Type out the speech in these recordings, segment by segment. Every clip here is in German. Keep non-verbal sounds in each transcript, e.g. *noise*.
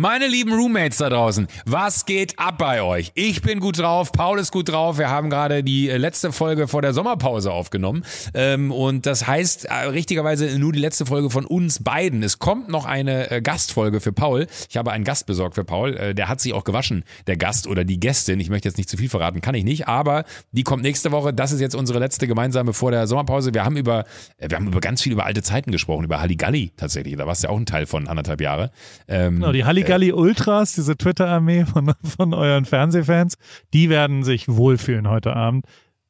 Meine lieben Roommates da draußen, was geht ab bei euch? Ich bin gut drauf, Paul ist gut drauf. Wir haben gerade die äh, letzte Folge vor der Sommerpause aufgenommen. Ähm, und das heißt äh, richtigerweise nur die letzte Folge von uns beiden. Es kommt noch eine äh, Gastfolge für Paul. Ich habe einen Gast besorgt für Paul. Der hat sich auch gewaschen, der Gast oder die Gästin. Ich möchte jetzt nicht zu viel verraten, kann ich nicht, aber die kommt nächste Woche. Das ist jetzt unsere letzte gemeinsame vor der Sommerpause. Wir haben über, wir haben über ganz viel über alte Zeiten gesprochen, über Halligalli tatsächlich. Da warst du ja auch ein Teil von anderthalb Jahre. Ähm, genau, die Halligalli Ultras, diese Twitter-Armee von, von euren Fernsehfans, die werden sich wohlfühlen heute Abend.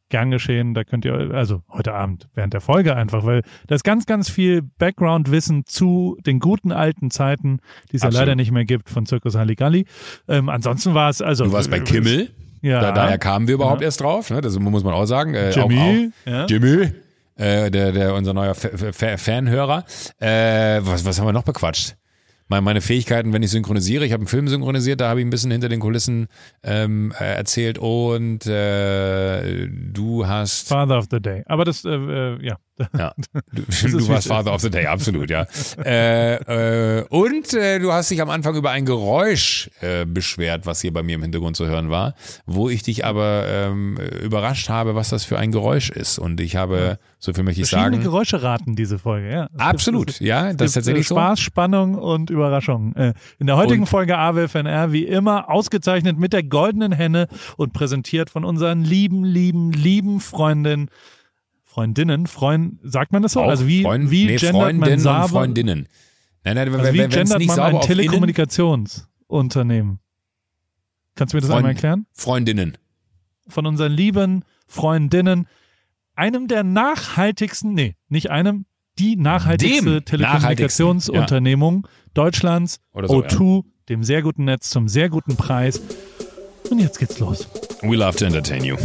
Gern geschehen, da könnt ihr, also heute Abend, während der Folge einfach, weil da ist ganz, ganz viel Background-Wissen zu den guten alten Zeiten, die es ja leider nicht mehr gibt von Zirkus Halligalli. Ähm, ansonsten war es, also. Du warst bei Kimmel? Ja. Da, daher kamen wir überhaupt ja. erst drauf, ne? das muss man auch sagen. Äh, Jimmy. Auch, auch, ja. Jimmy. Äh, der, der, unser neuer Fanhörer. Äh, was, was haben wir noch bequatscht? Meine Fähigkeiten, wenn ich synchronisiere. Ich habe einen Film synchronisiert, da habe ich ein bisschen hinter den Kulissen ähm, äh, erzählt und äh, du hast Father of the Day. Aber das, äh, äh ja. Ja, *laughs* du, du warst Father of the Day, absolut, ja. äh, äh, und äh, du hast dich am Anfang über ein Geräusch äh, beschwert, was hier bei mir im Hintergrund zu hören war, wo ich dich aber ähm, überrascht habe, was das für ein Geräusch ist. Und ich habe, so viel möchte ich sagen. Geräusche raten diese Folge, ja. absolut, ist, ja, das ist tatsächlich Spaß, so. Spannung und Überraschung. Äh, in der heutigen und, Folge AWFNR, wie immer, ausgezeichnet mit der goldenen Henne und präsentiert von unseren lieben, lieben, lieben Freundinnen Freundinnen, Freund, sagt man das so? Auch also wie, Freund, wie nee, gendert man sauber, Freundinnen. Nein, nein, also wie gendert man ein Telekommunikationsunternehmen? Kannst du mir das Freund, einmal erklären? Freundinnen. Von unseren lieben Freundinnen, einem der nachhaltigsten, nee, nicht einem, die nachhaltigste Telekommunikationsunternehmung ja. Deutschlands, so, O2, ja. dem sehr guten Netz zum sehr guten Preis. Und jetzt geht's los. We love to entertain you.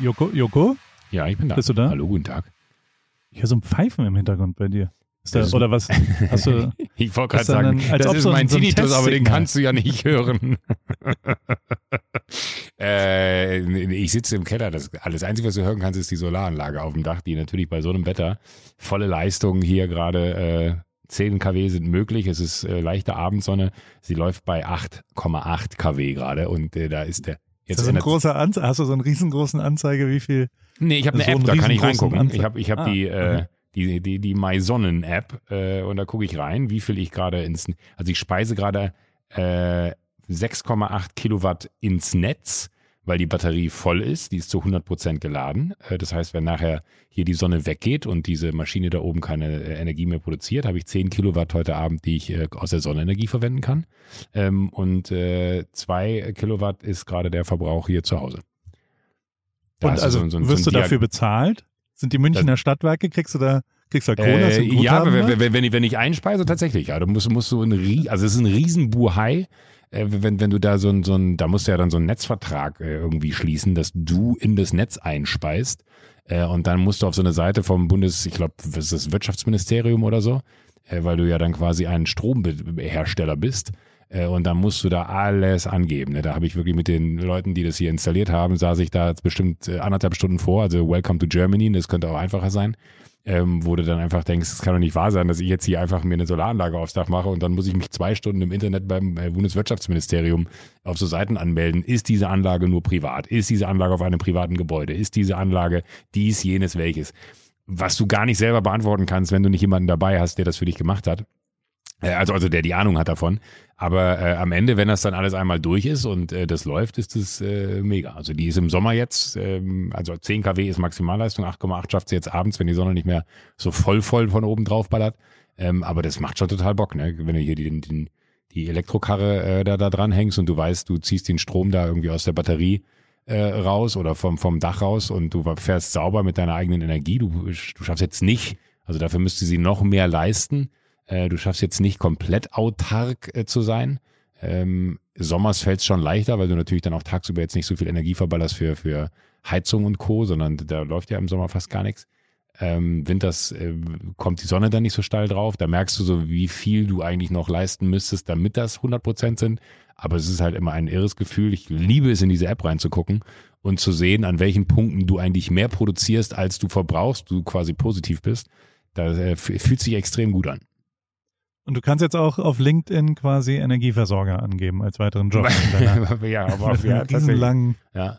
Joko, Joko? Ja, ich bin da. Bist du da? Hallo, guten Tag. Ich höre so ein Pfeifen im Hintergrund bei dir. Da, oder was? Hast du, *laughs* ich wollte gerade sagen, dann, das ist so mein so Tinnitus, aber den kannst du ja nicht hören. *laughs* äh, ich sitze im Keller. Das, alles Einzige, was du hören kannst, ist die Solaranlage auf dem Dach, die natürlich bei so einem Wetter volle Leistung hier gerade äh, 10 kW sind möglich. Es ist äh, leichte Abendsonne. Sie läuft bei 8,8 kW gerade und äh, da ist der Jetzt ist das ein großer Anze Hast du so einen riesengroßen Anzeige, wie viel? Nee, ich habe eine so App, da kann ich reingucken. Anze ich habe ich hab ah, die, äh, okay. die, die, die MySonnen-App äh, und da gucke ich rein, wie viel ich gerade ins, also ich speise gerade äh, 6,8 Kilowatt ins Netz weil die Batterie voll ist, die ist zu 100% geladen. Äh, das heißt, wenn nachher hier die Sonne weggeht und diese Maschine da oben keine äh, Energie mehr produziert, habe ich 10 Kilowatt heute Abend, die ich äh, aus der Sonnenenergie verwenden kann. Ähm, und 2 Kilowatt ist gerade der Verbrauch hier zu Hause. Da und also so, so, wirst so du dafür bezahlt? Sind die Münchner Stadtwerke, kriegst du da Kriegst du Kohle? Äh, ja, wenn, wenn, wenn, ich, wenn ich einspeise, tatsächlich. Ja, du musst, musst du ein, also es ist ein Riesenbuhai äh, wenn, wenn du da so ein, so ein, da musst du ja dann so einen Netzvertrag äh, irgendwie schließen, dass du in das Netz einspeist. Äh, und dann musst du auf so eine Seite vom Bundes, ich glaube, was ist das Wirtschaftsministerium oder so, äh, weil du ja dann quasi ein Stromhersteller bist. Äh, und dann musst du da alles angeben. Ne? Da habe ich wirklich mit den Leuten, die das hier installiert haben, saß ich da bestimmt äh, anderthalb Stunden vor. Also Welcome to Germany, das könnte auch einfacher sein ähm, wo du dann einfach denkst, es kann doch nicht wahr sein, dass ich jetzt hier einfach mir eine Solaranlage aufs Dach mache und dann muss ich mich zwei Stunden im Internet beim äh, Bundeswirtschaftsministerium auf so Seiten anmelden. Ist diese Anlage nur privat? Ist diese Anlage auf einem privaten Gebäude? Ist diese Anlage dies, jenes, welches? Was du gar nicht selber beantworten kannst, wenn du nicht jemanden dabei hast, der das für dich gemacht hat. Äh, also, also der die Ahnung hat davon. Aber äh, am Ende, wenn das dann alles einmal durch ist und äh, das läuft, ist das äh, mega. Also die ist im Sommer jetzt, ähm, also 10 kW ist Maximalleistung, 8,8 schafft sie jetzt abends, wenn die Sonne nicht mehr so voll voll von oben drauf ballert. Ähm, aber das macht schon total Bock, ne? Wenn du hier den, den, die Elektrokarre äh, da, da dran hängst und du weißt, du ziehst den Strom da irgendwie aus der Batterie äh, raus oder vom, vom Dach raus und du fährst sauber mit deiner eigenen Energie. Du, du schaffst jetzt nicht, also dafür müsste sie noch mehr leisten äh, du schaffst jetzt nicht komplett autark äh, zu sein. Ähm, Sommers fällt es schon leichter, weil du natürlich dann auch tagsüber jetzt nicht so viel Energie verballerst für, für Heizung und Co., sondern da läuft ja im Sommer fast gar nichts. Ähm, winters äh, kommt die Sonne dann nicht so steil drauf. Da merkst du so, wie viel du eigentlich noch leisten müsstest, damit das 100 Prozent sind. Aber es ist halt immer ein irres Gefühl. Ich liebe es, in diese App reinzugucken und zu sehen, an welchen Punkten du eigentlich mehr produzierst, als du verbrauchst, du quasi positiv bist. Das äh, fühlt sich extrem gut an. Und du kannst jetzt auch auf LinkedIn quasi Energieversorger angeben als weiteren Job. *laughs* *laughs* ja, aber auf ja, *laughs* lang. Ja.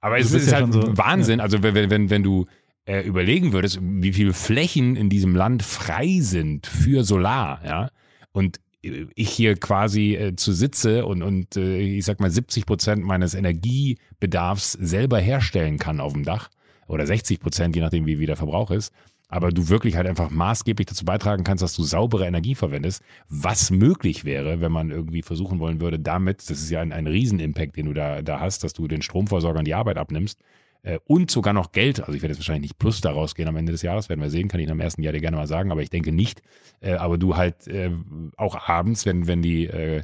Aber es ist, ja halt so, Wahnsinn. Ja. Also wenn, wenn, wenn du äh, überlegen würdest, wie viele Flächen in diesem Land frei sind für Solar, ja, und ich hier quasi äh, zu sitze und, und äh, ich sag mal 70 Prozent meines Energiebedarfs selber herstellen kann auf dem Dach oder 60 Prozent, je nachdem wie, wie der Verbrauch ist, aber du wirklich halt einfach maßgeblich dazu beitragen kannst, dass du saubere Energie verwendest, was möglich wäre, wenn man irgendwie versuchen wollen würde, damit, das ist ja ein, ein Riesenimpact, den du da, da hast, dass du den Stromversorgern die Arbeit abnimmst, äh, und sogar noch Geld. Also ich werde jetzt wahrscheinlich nicht plus daraus gehen am Ende des Jahres, werden wir sehen, kann ich am ersten Jahr dir gerne mal sagen, aber ich denke nicht. Äh, aber du halt äh, auch abends, wenn, wenn die äh,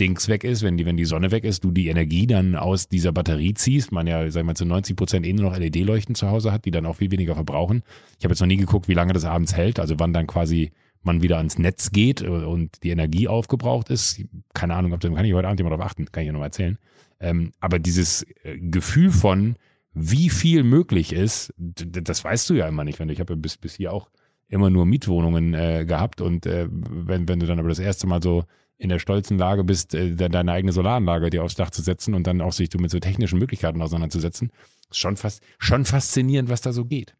Dings weg ist, wenn die, wenn die Sonne weg ist, du die Energie dann aus dieser Batterie ziehst, man ja, sagen wir zu 90 Prozent eh nur noch LED-Leuchten zu Hause hat, die dann auch viel weniger verbrauchen. Ich habe jetzt noch nie geguckt, wie lange das abends hält, also wann dann quasi man wieder ans Netz geht und die Energie aufgebraucht ist. Keine Ahnung, ob das kann ich heute Abend mal darauf achten, kann ich ja noch mal erzählen. Ähm, aber dieses äh, Gefühl von, wie viel möglich ist, das weißt du ja immer nicht. Ich habe ja bis, bis hier auch immer nur Mietwohnungen äh, gehabt und äh, wenn, wenn du dann aber das erste Mal so in der stolzen Lage bist, äh, deine eigene Solaranlage dir aufs Dach zu setzen und dann auch sich mit so technischen Möglichkeiten auseinanderzusetzen, ist schon, fast, schon faszinierend, was da so geht.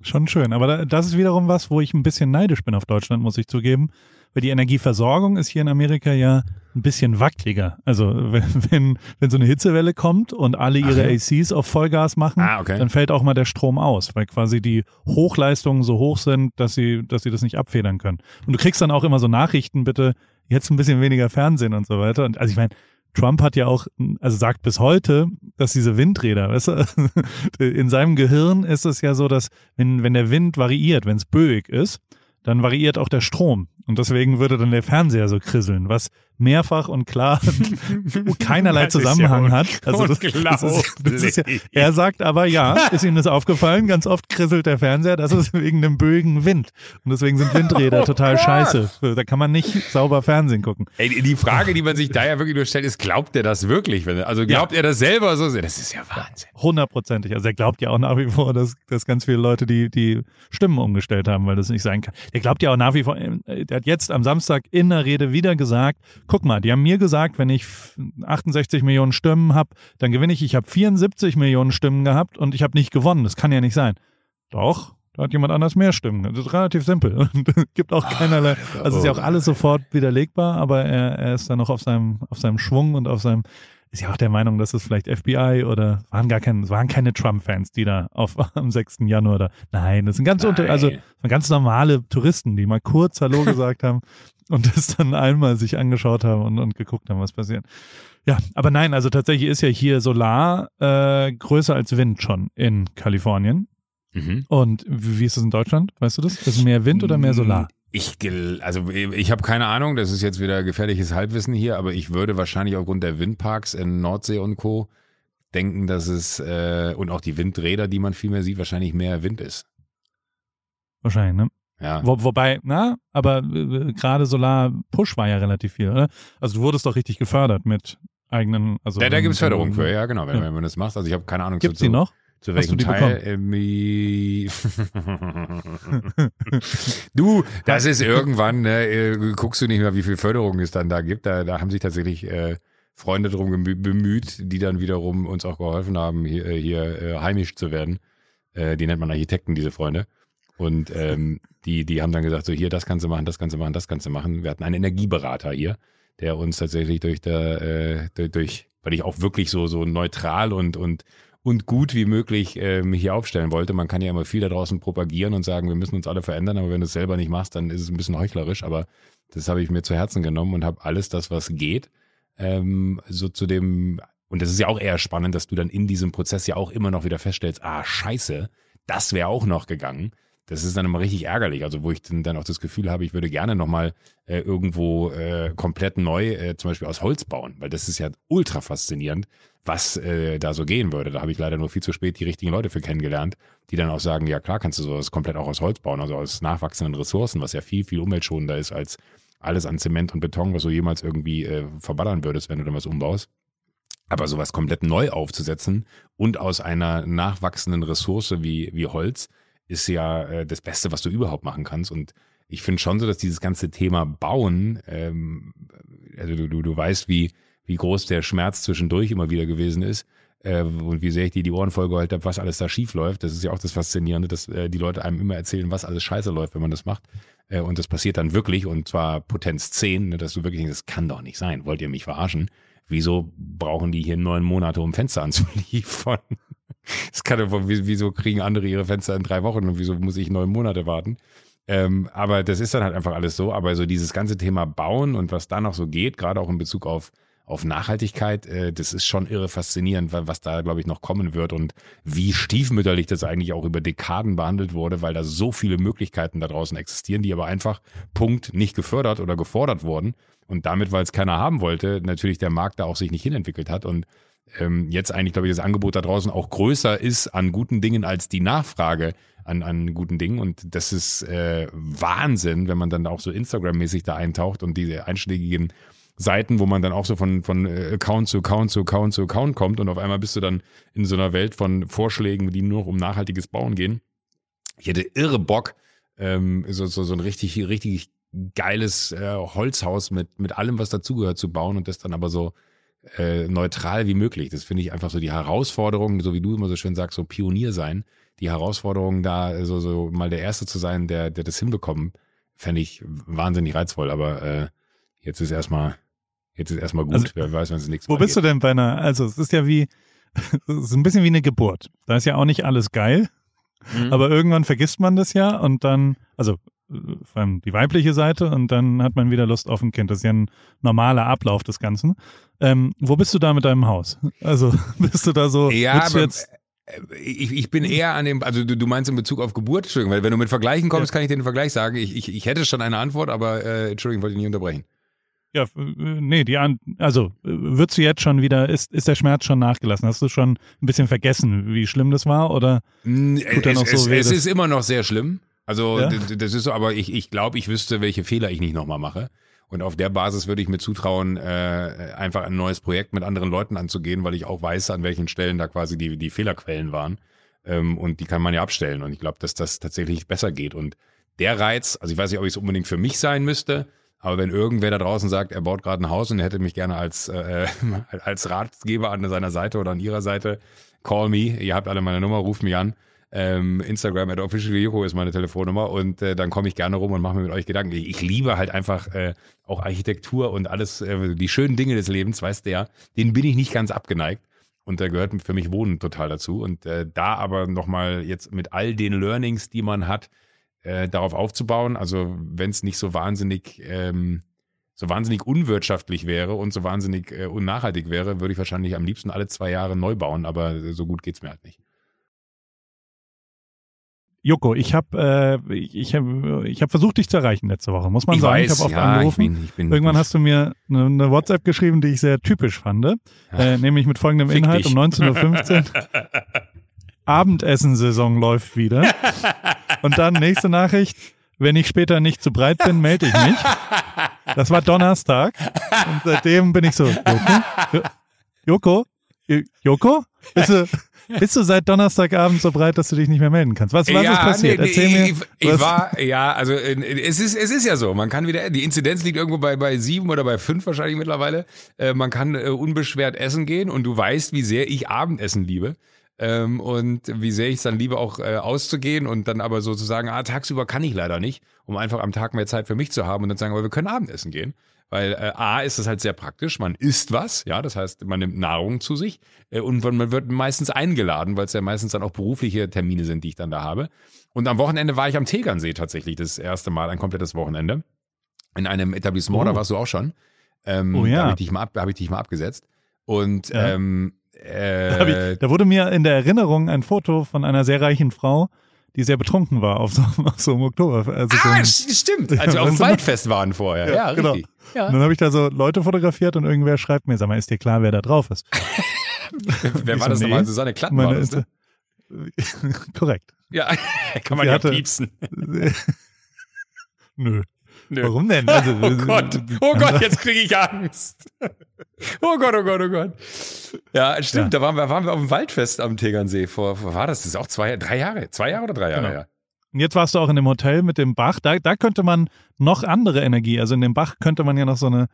Schon schön, aber das ist wiederum was, wo ich ein bisschen neidisch bin auf Deutschland, muss ich zugeben, weil die Energieversorgung ist hier in Amerika ja ein bisschen wackeliger. Also *laughs* wenn, wenn, so eine Hitzewelle kommt und alle ihre Ach, ja. ACs auf Vollgas machen, ah, okay. dann fällt auch mal der Strom aus, weil quasi die Hochleistungen so hoch sind, dass sie, dass sie das nicht abfedern können. Und du kriegst dann auch immer so Nachrichten, bitte jetzt ein bisschen weniger Fernsehen und so weiter. Und also ich meine, Trump hat ja auch, also sagt bis heute, dass diese Windräder, weißt du, *laughs* in seinem Gehirn ist es ja so, dass wenn, wenn der Wind variiert, wenn es böig ist, dann variiert auch der Strom. Und deswegen würde dann der Fernseher so krisseln, was mehrfach und klar keinerlei *laughs* Zusammenhang ja hat. Also das, das, ist, das ist ja, er sagt aber ja, ist ihm das aufgefallen, ganz oft krisselt der Fernseher, das ist wegen dem böigen Wind. Und deswegen sind Windräder oh *laughs* total scheiße. Da kann man nicht sauber Fernsehen gucken. Ey, die Frage, die man sich da ja wirklich nur stellt, ist, glaubt er das wirklich? Also glaubt ja. er das selber so? Das ist ja Wahnsinn. Hundertprozentig. Also er glaubt ja auch nach wie vor, dass, dass ganz viele Leute die, die Stimmen umgestellt haben, weil das nicht sein kann. Er glaubt ja auch nach wie vor, der hat jetzt am Samstag in der Rede wieder gesagt, guck mal, die haben mir gesagt, wenn ich 68 Millionen Stimmen habe, dann gewinne ich. Ich habe 74 Millionen Stimmen gehabt und ich habe nicht gewonnen. Das kann ja nicht sein. Doch, da hat jemand anders mehr Stimmen. Das ist relativ simpel. *laughs* Und gibt auch keinerlei, also ist ja auch alles sofort widerlegbar, aber er, er ist dann noch auf seinem, auf seinem Schwung und auf seinem, ist ja auch der Meinung, dass es vielleicht FBI oder waren gar keine, waren keine Trump-Fans, die da auf *laughs* am 6. Januar da. Nein, das sind ganz unter, also ganz normale Touristen, die mal kurz Hallo gesagt haben und das dann einmal sich angeschaut haben und, und geguckt haben, was passiert. Ja, aber nein, also tatsächlich ist ja hier Solar äh, größer als Wind schon in Kalifornien. Mhm. Und wie ist das in Deutschland? Weißt du das? Ist mehr Wind oder mehr Solar? Ich, also ich habe keine Ahnung, das ist jetzt wieder gefährliches Halbwissen hier, aber ich würde wahrscheinlich aufgrund der Windparks in Nordsee und Co. denken, dass es äh, und auch die Windräder, die man viel mehr sieht, wahrscheinlich mehr Wind ist. Wahrscheinlich, ne? Ja. Wo, wobei, na, aber äh, gerade Solar-Push war ja relativ viel, oder? Also du wurdest doch richtig gefördert mit eigenen, also. Ja, da gibt es Förderung für, ja, genau, wenn, ja. wenn man das macht. Also ich habe keine Ahnung. Gibt es die noch? Zu welchem Teil? *laughs* du, das ist irgendwann, ne, äh, guckst du nicht mehr, wie viel Förderung es dann da gibt. Da, da haben sich tatsächlich äh, Freunde darum bemüht, die dann wiederum uns auch geholfen haben, hier, äh, hier äh, heimisch zu werden. Äh, die nennt man Architekten, diese Freunde. Und ähm, die, die haben dann gesagt, so hier, das kannst du machen, das kannst du machen, das kannst du machen. Wir hatten einen Energieberater hier, der uns tatsächlich durch der, äh, durch, weil ich auch wirklich so, so neutral und, und und gut wie möglich ähm, hier aufstellen wollte. Man kann ja immer viel da draußen propagieren und sagen, wir müssen uns alle verändern, aber wenn du es selber nicht machst, dann ist es ein bisschen heuchlerisch. Aber das habe ich mir zu Herzen genommen und habe alles das, was geht, ähm, so zu dem, und das ist ja auch eher spannend, dass du dann in diesem Prozess ja auch immer noch wieder feststellst, ah, scheiße, das wäre auch noch gegangen. Das ist dann immer richtig ärgerlich. Also wo ich dann auch das Gefühl habe, ich würde gerne nochmal äh, irgendwo äh, komplett neu, äh, zum Beispiel aus Holz bauen, weil das ist ja ultra faszinierend, was äh, da so gehen würde. Da habe ich leider nur viel zu spät die richtigen Leute für kennengelernt, die dann auch sagen, ja klar kannst du sowas komplett auch aus Holz bauen, also aus nachwachsenden Ressourcen, was ja viel, viel umweltschonender ist als alles an Zement und Beton, was du jemals irgendwie äh, verballern würdest, wenn du dann was umbaust. Aber sowas komplett neu aufzusetzen und aus einer nachwachsenden Ressource wie, wie Holz, ist ja äh, das Beste, was du überhaupt machen kannst. Und ich finde schon so, dass dieses ganze Thema Bauen, ähm, also du, du, du weißt, wie, wie groß der Schmerz zwischendurch immer wieder gewesen ist äh, und wie sehr ich dir die Ohren vollgeheult habe, was alles da schief läuft. Das ist ja auch das Faszinierende, dass äh, die Leute einem immer erzählen, was alles scheiße läuft, wenn man das macht. Äh, und das passiert dann wirklich und zwar Potenz 10, ne, dass du wirklich denkst, das kann doch nicht sein. Wollt ihr mich verarschen? Wieso brauchen die hier neun Monate, um Fenster anzuliefern? Das kann doch, wieso kriegen andere ihre Fenster in drei Wochen und wieso muss ich neun Monate warten? Ähm, aber das ist dann halt einfach alles so. Aber so dieses ganze Thema Bauen und was da noch so geht, gerade auch in Bezug auf, auf Nachhaltigkeit, äh, das ist schon irre faszinierend, was da, glaube ich, noch kommen wird und wie stiefmütterlich das eigentlich auch über Dekaden behandelt wurde, weil da so viele Möglichkeiten da draußen existieren, die aber einfach, Punkt, nicht gefördert oder gefordert wurden. Und damit, weil es keiner haben wollte, natürlich der Markt da auch sich nicht hinentwickelt hat. Und ähm, jetzt eigentlich, glaube ich, das Angebot da draußen auch größer ist an guten Dingen als die Nachfrage an, an guten Dingen. Und das ist äh, Wahnsinn, wenn man dann auch so Instagram-mäßig da eintaucht und diese einschlägigen Seiten, wo man dann auch so von, von äh, Account zu Account zu Account zu Account kommt und auf einmal bist du dann in so einer Welt von Vorschlägen, die nur um nachhaltiges Bauen gehen. Ich hätte irre Bock, ähm, so, so, so ein richtig, richtig geiles äh, Holzhaus mit, mit allem, was dazugehört, zu bauen und das dann aber so äh, neutral wie möglich. Das finde ich einfach so die Herausforderung, so wie du immer so schön sagst, so Pionier sein. Die Herausforderung, da so, so mal der Erste zu sein, der, der das hinbekommt, fände ich wahnsinnig reizvoll. Aber äh, jetzt ist erstmal, jetzt ist erstmal gut. Also, Wer weiß, wenn es nichts Wo bist geht. du denn bei einer, also es ist ja wie, *laughs* es ist ein bisschen wie eine Geburt. Da ist ja auch nicht alles geil. Mhm. Aber irgendwann vergisst man das ja und dann, also vor allem die weibliche Seite und dann hat man wieder Lust auf ein Kind. Das ist ja ein normaler Ablauf des Ganzen. Ähm, wo bist du da mit deinem Haus? Also *laughs* bist du da so? Ja, aber jetzt äh, ich, ich bin eher an dem, also du, du meinst in Bezug auf Geburt, Entschuldigung, weil wenn du mit Vergleichen kommst, ja. kann ich dir den Vergleich sagen. Ich, ich, ich hätte schon eine Antwort, aber äh, Entschuldigung, wollte ich nicht unterbrechen. Ja, nee, die an, also würdest du jetzt schon wieder, ist, ist der Schmerz schon nachgelassen? Hast du schon ein bisschen vergessen, wie schlimm das war? Oder tut er noch so es, weh, es ist immer noch sehr schlimm. Also ja? das ist so, aber ich, ich glaube, ich wüsste, welche Fehler ich nicht nochmal mache. Und auf der Basis würde ich mir zutrauen, äh, einfach ein neues Projekt mit anderen Leuten anzugehen, weil ich auch weiß, an welchen Stellen da quasi die, die Fehlerquellen waren. Ähm, und die kann man ja abstellen. Und ich glaube, dass das tatsächlich besser geht. Und der Reiz, also ich weiß nicht, ob es unbedingt für mich sein müsste, aber wenn irgendwer da draußen sagt, er baut gerade ein Haus und er hätte mich gerne als, äh, *laughs* als Ratgeber an seiner Seite oder an ihrer Seite, call me, ihr habt alle meine Nummer, ruft mich an. Ähm, Instagram at officialyoko ist meine Telefonnummer und äh, dann komme ich gerne rum und mache mir mit euch Gedanken. Ich, ich liebe halt einfach äh, auch Architektur und alles, äh, die schönen Dinge des Lebens, weißt du ja, denen bin ich nicht ganz abgeneigt. Und da gehört für mich Wohnen total dazu. Und äh, da aber nochmal jetzt mit all den Learnings, die man hat, äh, darauf aufzubauen. Also wenn es nicht so wahnsinnig, ähm, so wahnsinnig unwirtschaftlich wäre und so wahnsinnig äh, unnachhaltig wäre, würde ich wahrscheinlich am liebsten alle zwei Jahre neu bauen. Aber so gut geht's mir halt nicht. Joko, ich habe äh, ich hab, ich hab versucht, dich zu erreichen letzte Woche, muss man ich sagen. Weiß, ich habe oft ja, angerufen. Ich bin, ich bin Irgendwann hast du mir eine, eine, WhatsApp geschrieben, die ich sehr typisch fand, äh, nämlich mit folgendem Fick Inhalt dich. um 19.15 Uhr. *laughs* Abendessensaison läuft wieder. Und dann nächste Nachricht. Wenn ich später nicht zu breit bin, melde ich mich. Das war Donnerstag. Und seitdem bin ich so, Joko? Joko? Joko? Bist du, bist du seit Donnerstagabend so breit, dass du dich nicht mehr melden kannst? Was, was ja, ist passiert? Nee, Erzähl nee, mir. Ich, ich war, ja, also es ist, es ist ja so. Man kann wieder, die Inzidenz liegt irgendwo bei, bei sieben oder bei fünf wahrscheinlich mittlerweile. Äh, man kann äh, unbeschwert essen gehen und du weißt, wie sehr ich Abendessen liebe. Ähm, und wie sehr ich es dann liebe, auch äh, auszugehen und dann aber sozusagen, ah, tagsüber kann ich leider nicht, um einfach am Tag mehr Zeit für mich zu haben und dann sagen, aber wir können Abendessen gehen. Weil äh, A ist es halt sehr praktisch, man isst was, ja, das heißt, man nimmt Nahrung zu sich äh, und man wird meistens eingeladen, weil es ja meistens dann auch berufliche Termine sind, die ich dann da habe. Und am Wochenende war ich am Tegernsee tatsächlich das erste Mal, ein komplettes Wochenende. In einem Etablissement, oh. da warst du auch schon. Ähm, oh ja. Da habe ich, dich mal hab ich dich mal abgesetzt. Und ja. ähm, *laughs* äh, da, ich, da wurde mir in der Erinnerung ein Foto von einer sehr reichen Frau, die sehr betrunken war auf so, *laughs* auf so einem Oktober. Also so Ah, ein, st- stimmt. Als wir auf dem noch? Waldfest waren vorher. Ja, Ja, genau. richtig. Ja. und dann habe ich da so Leute fotografiert und irgendwer schreibt mir, sag mal, ist dir klar, wer da drauf ist? *laughs* Wer war so, das nee. nochmal? Susanne Klatten war das, ne? *laughs* Korrekt. Ja, kann man ja piepsen. Nö. Nö. Warum denn? Also, *laughs* Oh Gott, oh Gott, jetzt kriege ich Angst. *laughs* Oh Gott, oh Gott, oh Gott. Ja, stimmt, Ja. da waren wir, waren wir auf dem Waldfest am Tegernsee vor, war das? Das ist auch zwei, drei Jahre, zwei Jahre oder drei Jahre Genau. her. Und jetzt warst du auch in dem Hotel mit dem Bach. Da, da könnte man noch andere Energie, also in dem Bach könnte man ja noch so eine,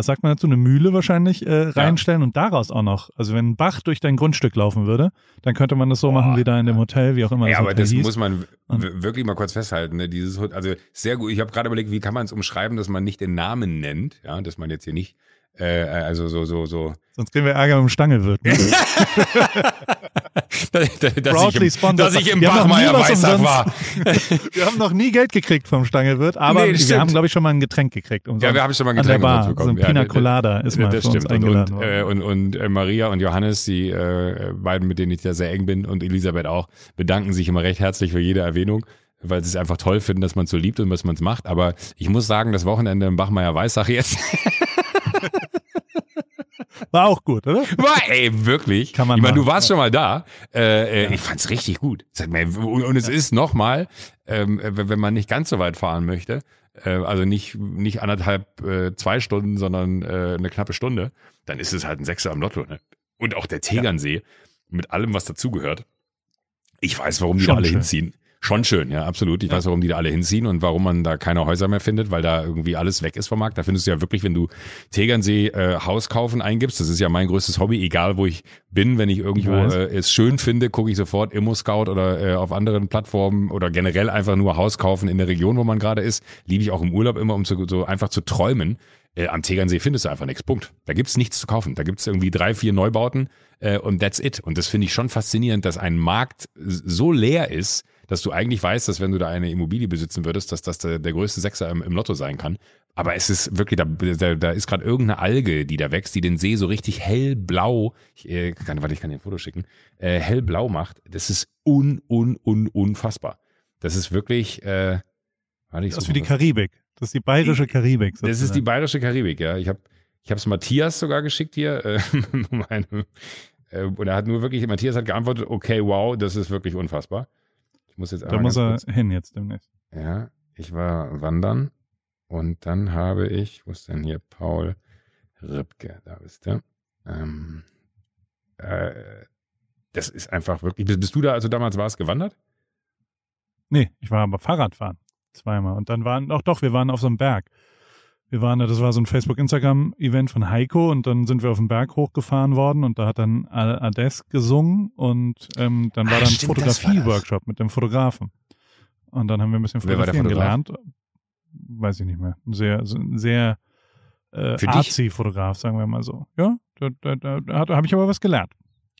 was sagt man dazu, eine Mühle wahrscheinlich äh, reinstellen und daraus auch noch. Also wenn ein Bach durch dein Grundstück laufen würde, dann könnte man das so Boah. machen wie da in dem Hotel, wie auch immer Ja, das aber Hotel das hieß. muss man wirklich mal kurz festhalten. Ne? Dieses, also sehr gut. Ich habe gerade überlegt, wie kann man es umschreiben, dass man nicht den Namen nennt, ja, dass man jetzt hier nicht, äh, also so so so, Sonst kriegen wir Ärger mit dem Stangelwirt. Ne? *laughs* dass, dass, ich, im, sponsored. dass ich im Wir haben noch nie Bachmeier umsonst. war. *laughs* wir haben noch nie Geld gekriegt vom Stangelwirt, aber Nee, wir stimmt. haben, glaube ich, schon mal ein Getränk gekriegt. Umsonst. Ja, wir haben schon mal ein Getränk Bar. bekommen. So ein Pina Ja, Colada ist mal das stimmt. Und, eingeladen und, worden. äh, und, und äh, Maria und Johannes, die äh, beiden, mit denen ich da sehr eng bin, und Elisabeth auch, bedanken sich immer recht herzlich für jede Erwähnung, weil sie es einfach toll finden, dass man es so liebt und dass man es macht. Aber ich muss sagen, das Wochenende im Bachmeier Weissach jetzt *laughs* *laughs* War auch gut, oder? war, ey, wirklich. Kann man ich meine, du warst schon mal da. Äh, äh, Ich fand's richtig gut. Und, es ist nochmal, ähm, wenn man nicht ganz so weit fahren möchte, äh, also nicht, nicht anderthalb, äh, zwei Stunden, sondern äh, eine knappe Stunde, dann ist es halt ein Sechser am Lotto. Ne? Und auch der Tegernsee mit allem, was dazugehört. Ich weiß, warum die Schon alle schön. hinziehen. Schon schön, ja, absolut. Ich weiß, warum die da alle hinziehen und warum man da keine Häuser mehr findet, weil da irgendwie alles weg ist vom Markt. Da findest du ja wirklich, wenn du Tegernsee äh, Haus kaufen eingibst, das ist ja mein größtes Hobby, egal wo ich bin, wenn ich irgendwo weiß. äh, es schön finde, gucke ich sofort Immo Scout oder äh, auf anderen Plattformen oder generell einfach nur Haus kaufen in der Region, wo man gerade ist. Liebe ich auch im Urlaub immer, um zu, so einfach zu träumen. Äh, am Tegernsee findest du einfach nichts. Punkt. Da gibt's nichts zu kaufen. Da gibt's irgendwie drei, vier Neubauten äh, und that's it. Und das finde ich schon faszinierend, dass ein Markt so leer ist, dass du eigentlich weißt, dass wenn du da eine Immobilie besitzen würdest, dass das der, der größte Sechser im, im Lotto sein kann. Aber es ist wirklich, da, da, da ist gerade irgendeine Alge, die da wächst, die den See so richtig hellblau, ich, äh, kann, warte, ich kann dir ein Foto schicken, äh, hellblau macht. Das ist un, un, un, unfassbar. Das ist wirklich, äh, warte, ich Das ist wie die. Karibik. Das ist die bayerische Karibik. Das ist die sozusagen. bayerische Karibik, ja. Ich habe ich es Matthias sogar geschickt hier. Äh, *laughs* meine, äh, und er hat nur wirklich, Matthias hat geantwortet, okay, wow, das ist wirklich unfassbar. Ich muss jetzt Da muss er kurz, hin jetzt demnächst. Ja, ich war wandern und dann habe ich, wo ist denn hier Paul Ripke, da bist du. Ähm, äh, das ist einfach wirklich, bist, bist du da, also damals warst, gewandert? Nee, ich war aber Fahrradfahren. Zweimal. Und dann waren, auch doch, wir waren auf so einem Berg. Wir waren da, das war so ein Facebook-Instagram-Event von Heiko und dann sind wir auf den Berg hochgefahren worden und da hat dann Ades gesungen und ähm, dann war Ah, dann ein. Fotografie-Workshop mit dem Fotografen. Und dann haben wir ein bisschen fotografieren Fotograf? gelernt. Weiß ich nicht mehr. Ein sehr, sehr äh, artsy-Fotograf, sagen wir mal so. Ja, da, da, da, da habe ich aber was gelernt.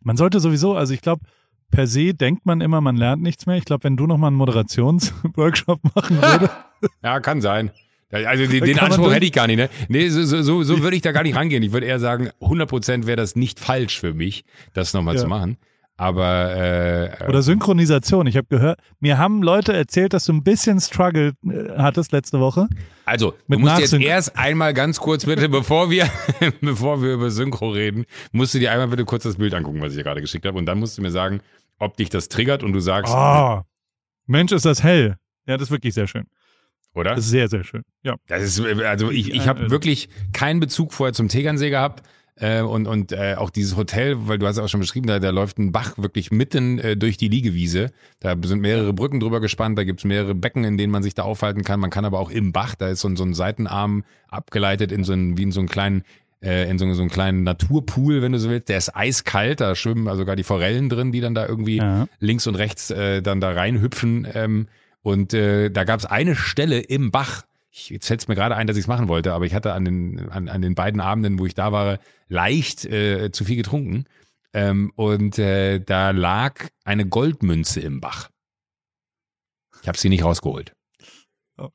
Man sollte sowieso, also ich glaube, per se denkt man immer, man lernt nichts mehr. Ich glaube, wenn du nochmal einen Moderationsworkshop *laughs* machen würdest, Ja, kann sein. Also den, *laughs* den Anspruch hätte ich gar nicht, ne? Nee, so, so, so, so würde ich da gar nicht rangehen. Ich würde eher sagen, 100% wäre das nicht falsch für mich, das nochmal Ja. zu machen. Aber äh, oder Synchronisation. Ich habe gehört, mir haben Leute erzählt, dass du ein bisschen Struggle äh, hattest letzte Woche. also, du musst jetzt Nachsync- erst einmal ganz kurz bitte, *laughs* bevor wir, *laughs* bevor wir über Synchro reden, musst du dir einmal bitte kurz das Bild angucken, was ich dir gerade geschickt habe. Und dann musst du mir sagen, ob dich das triggert und du sagst, Oh, Mensch, ist das hell. Ja, das ist wirklich sehr schön. Oder? Sehr, sehr schön. Ja. Das ist, also ich, ich habe Äh, wirklich keinen Bezug vorher zum Tegernsee gehabt. Äh, und und äh, auch dieses Hotel, weil du hast ja auch schon beschrieben, da, da läuft ein Bach wirklich mitten äh, durch die Liegewiese. Da sind mehrere Brücken drüber gespannt, da gibt's mehrere Becken, in denen man sich da aufhalten kann. Man kann aber auch im Bach, da ist so ein, so ein Seitenarm abgeleitet in so einen, wie in so einen kleinen, äh, in so, so einen kleinen Naturpool, wenn du so willst. Der ist eiskalt, da schwimmen also sogar die Forellen drin, die dann da irgendwie Ja. links und rechts äh, dann da reinhüpfen. Ähm, und äh, da gab es eine Stelle im Bach. Ich, jetzt fällt es mir gerade ein, dass ich es machen wollte, aber ich hatte an den, an, an den beiden Abenden, wo ich da war, leicht äh, zu viel getrunken. Ähm, und äh, da lag eine Goldmünze im Bach. Ich habe sie nicht rausgeholt.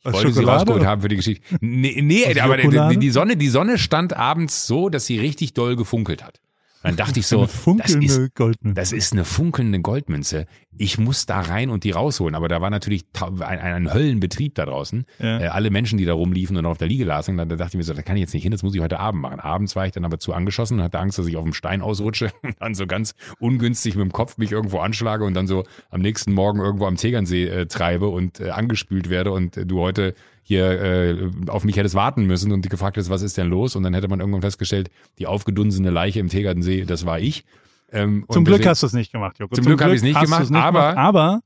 Ich wollte sie rausgeholt haben für die Geschichte. Nee, nee aber die, Schokolade? die, Sonne, die Sonne stand abends so, dass sie richtig doll gefunkelt hat. Dann dachte ich so, das ist, das ist eine funkelnde Goldmünze. Ich muss da rein und die rausholen. Aber da war natürlich ein, ein Höllenbetrieb da draußen. Ja. Äh, alle Menschen, die da rumliefen und auf der Liege lasen, da, da dachte ich mir so, da kann ich jetzt nicht hin, das muss ich heute Abend machen. Abends war ich dann aber zu angeschossen und hatte Angst, dass ich auf dem Stein ausrutsche *laughs* und dann so ganz ungünstig mit dem Kopf mich irgendwo anschlage und dann so am nächsten Morgen irgendwo am Tegernsee äh, treibe und äh, angespült werde und äh, du heute hier äh, auf mich hättest warten müssen und die gefragt hättest, was ist denn los? Und dann hätte man irgendwann festgestellt, die aufgedunsene Leiche im Tegernsee, das war ich. Ähm, Zum Glück deswegen- hast du es nicht gemacht, Joko. Zum Glück hab ich's nicht hast gemacht, du's aber- aber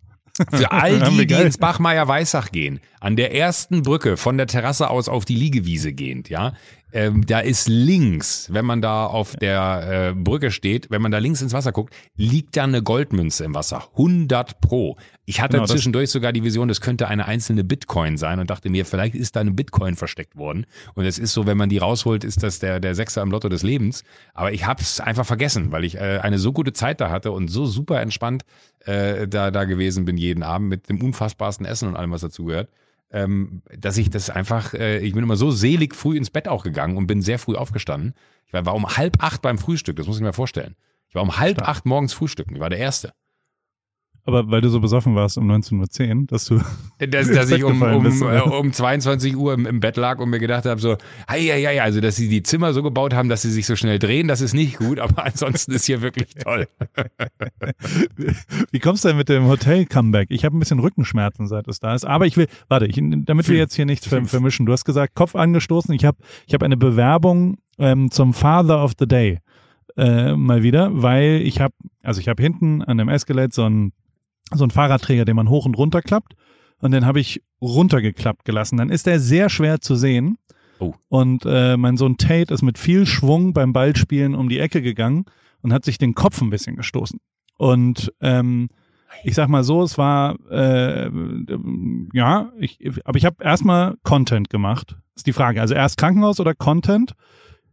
Für *laughs* all die, die ins Bachmeier-Weißach gehen, an der ersten Brücke von der Terrasse aus auf die Liegewiese gehend, ja, ähm, da ist links, wenn man da auf der äh, Brücke steht, wenn man da links ins Wasser guckt, liegt da eine Goldmünze im Wasser. 100 pro. Ich hatte Genau, zwischendurch sogar die Vision, das könnte eine einzelne Bitcoin sein und dachte mir, vielleicht ist da eine Bitcoin versteckt worden. Und es ist so, wenn man die rausholt, ist das der, der Sechser im Lotto des Lebens. Aber ich habe es einfach vergessen, weil ich äh, eine so gute Zeit da hatte und so super entspannt äh, da, da gewesen bin jeden Abend mit dem unfassbarsten Essen und allem, was dazugehört. Ähm, dass ich das einfach, äh, ich bin immer so selig früh ins Bett auch gegangen und bin sehr früh aufgestanden. Ich war, war um halb acht beim Frühstück, das muss ich mir vorstellen. Ich war um halb acht morgens frühstücken, ich war der Erste. Aber weil du so besoffen warst um 19.10 Uhr, dass du Dass, ins *laughs* dass ich um, um, bist, äh, um 22 Uhr im, im Bett lag und mir gedacht habe, so, hei, hei, hei, also dass sie die Zimmer so gebaut haben, dass sie sich so schnell drehen, das ist nicht gut, aber *laughs* ansonsten ist hier wirklich toll. *laughs* Wie kommst du denn mit dem Hotel-Comeback? Ich habe ein bisschen Rückenschmerzen, seit es da ist. Aber ich will, warte, ich, damit wir jetzt hier nichts ver- vermischen. Du hast gesagt, Kopf angestoßen. Ich habe ich hab eine Bewerbung ähm, zum Father of the Day äh, mal wieder, weil ich habe, also ich habe hinten an dem Escalade so einen so einen Fahrradträger, den man hoch und runter klappt. Und den habe ich runtergeklappt gelassen. Dann ist der sehr schwer zu sehen. Oh. Und äh, mein Sohn Tate ist mit viel Schwung beim Ballspielen um die Ecke gegangen und hat sich den Kopf ein bisschen gestoßen. Und ähm, ich sag mal so, es war äh, ja, ich, aber ich habe erstmal Content gemacht. Ist die Frage. Also erst Krankenhaus oder Content?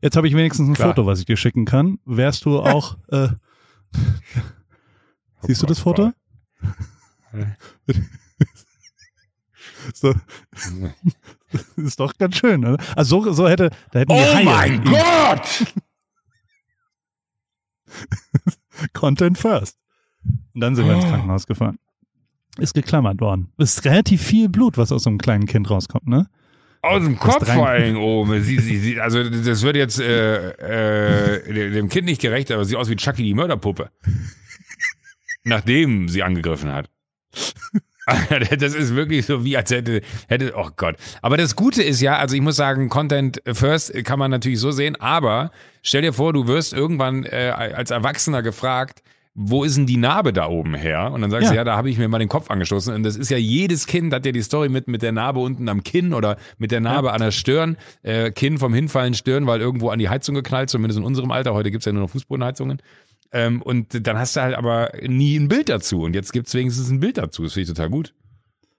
Jetzt habe ich wenigstens ein Klar. Foto, was ich dir schicken kann. Wärst du auch äh, *laughs* Siehst du das Foto? So, ist doch ganz schön, oder? Also so, so hätte, da hätten wir Oh mein ihn- Gott! Content first. Und dann sind wir ins Oh. Krankenhaus gefahren. Ist geklammert worden. Ist relativ viel Blut, was aus so einem kleinen Kind rauskommt, ne? Aus dem Kopf vor Dingen oben. Sie, sie, sie, also das wird jetzt äh, äh, dem- dem Kind nicht gerecht, aber sieht aus wie Chucky die Mörderpuppe. Nachdem sie angegriffen hat. *laughs* Das ist wirklich so wie als hätte, hätte, oh Gott. Aber das Gute ist ja, also ich muss sagen, Content First kann man natürlich so sehen, aber stell dir vor, du wirst irgendwann äh, als Erwachsener gefragt, wo ist denn die Narbe da oben her? Und dann sagst Ja. du, ja, da habe ich mir mal den Kopf angestoßen. Und das ist ja jedes Kind hat ja die Story mit, mit der Narbe unten am Kinn oder mit der Narbe an der Stirn. Äh, Kinn vom Hinfallen, Stirn, weil irgendwo an die Heizung geknallt, zumindest in unserem Alter. Heute gibt's ja nur noch Fußbodenheizungen. Ähm, und dann hast du halt aber nie ein Bild dazu. Und jetzt gibt's wenigstens ein Bild dazu. Das finde ich total gut.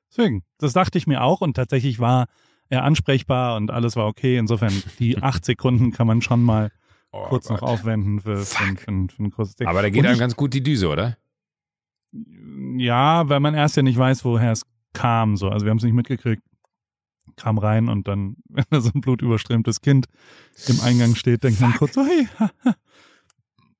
Deswegen, das dachte ich mir auch und tatsächlich war er ansprechbar und alles war okay. Insofern, die *laughs* acht Sekunden kann man schon mal Oh kurz noch Gott. aufwenden für, für, ein- Fuck. für, ein- für ein kurzes Ding. Aber da geht Und einem ich- ganz gut die Düse, oder? Ja, weil man erst ja nicht weiß, woher es kam. So. Also wir haben es nicht mitgekriegt. Kam rein und dann, *laughs* wenn da so ein blutüberströmtes Kind im Eingang steht, denkt man kurz so, hey.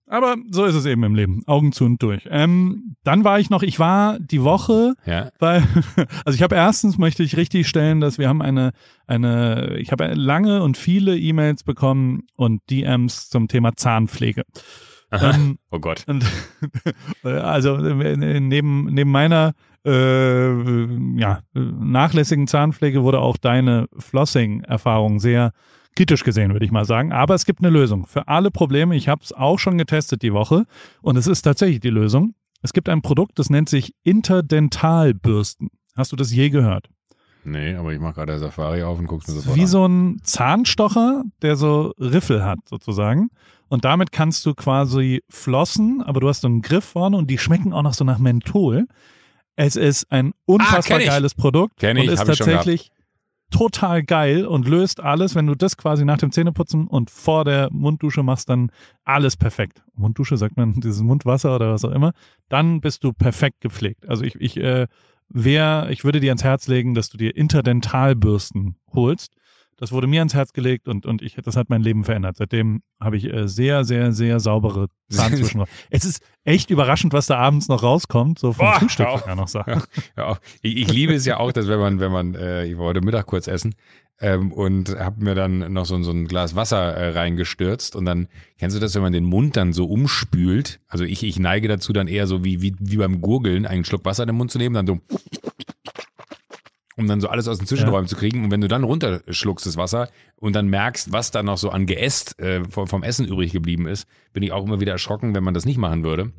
Aber so ist es eben im Leben. Augen zu und durch. Ähm, dann war ich noch, ich war die Woche Ja. weil, *laughs* also ich habe erstens möchte ich richtig stellen, dass wir haben eine, eine, ich habe lange und viele E-Mails bekommen und DMs zum Thema Zahnpflege. Ähm, *laughs* Oh Gott. und *laughs* also äh, neben, neben meiner äh, ja, nachlässigen Zahnpflege wurde auch deine Flossing-Erfahrung sehr kritisch gesehen, würde ich mal sagen. Aber es gibt eine Lösung für alle Probleme. Ich habe es auch schon getestet die Woche und es ist tatsächlich die Lösung. Es gibt ein Produkt, das nennt sich Interdentalbürsten. Hast du das je gehört? Nee, aber ich mache gerade Safari auf und guck's mir sofort wie an. so ein Zahnstocher, der so Riffel hat, sozusagen. Und damit kannst du quasi flossen, aber du hast so einen Griff vorne und die schmecken auch noch so nach Menthol. Es ist ein unfassbar kenn ich. geiles Produkt Kenn ich, und ist tatsächlich total geil und löst alles, wenn du das quasi nach dem Zähneputzen und vor der Munddusche machst, dann alles perfekt. Munddusche sagt man, *laughs* dieses Mundwasser oder was auch immer, dann bist du perfekt gepflegt. Also ich, ich, äh, wer, ich würde dir ans Herz legen, dass du dir Interdentalbürsten holst. Das wurde mir ans Herz gelegt und, und ich, das hat mein Leben verändert. Seitdem habe ich äh, sehr, sehr, sehr saubere Zahnzwischenräume. es ist echt überraschend, was da abends noch rauskommt, so vom Boah, Frühstück sogar noch sagen. Ja, ja. Ich, ich liebe es ja auch, dass wenn man, wenn man, äh, ich wollte Mittag kurz essen ähm, und habe mir dann noch so, so ein Glas Wasser äh, reingestürzt und dann, kennst du das, wenn man den Mund dann so umspült? Also ich, ich neige dazu dann eher so wie, wie, wie beim Gurgeln, einen Schluck Wasser in den Mund zu nehmen, dann so um dann so alles aus den Zwischenräumen zu kriegen. Und wenn du dann runterschluckst das Wasser und dann merkst, was da noch so an Geäst äh, vom, vom Essen übrig geblieben ist, bin ich auch immer wieder erschrocken, wenn man das nicht machen würde.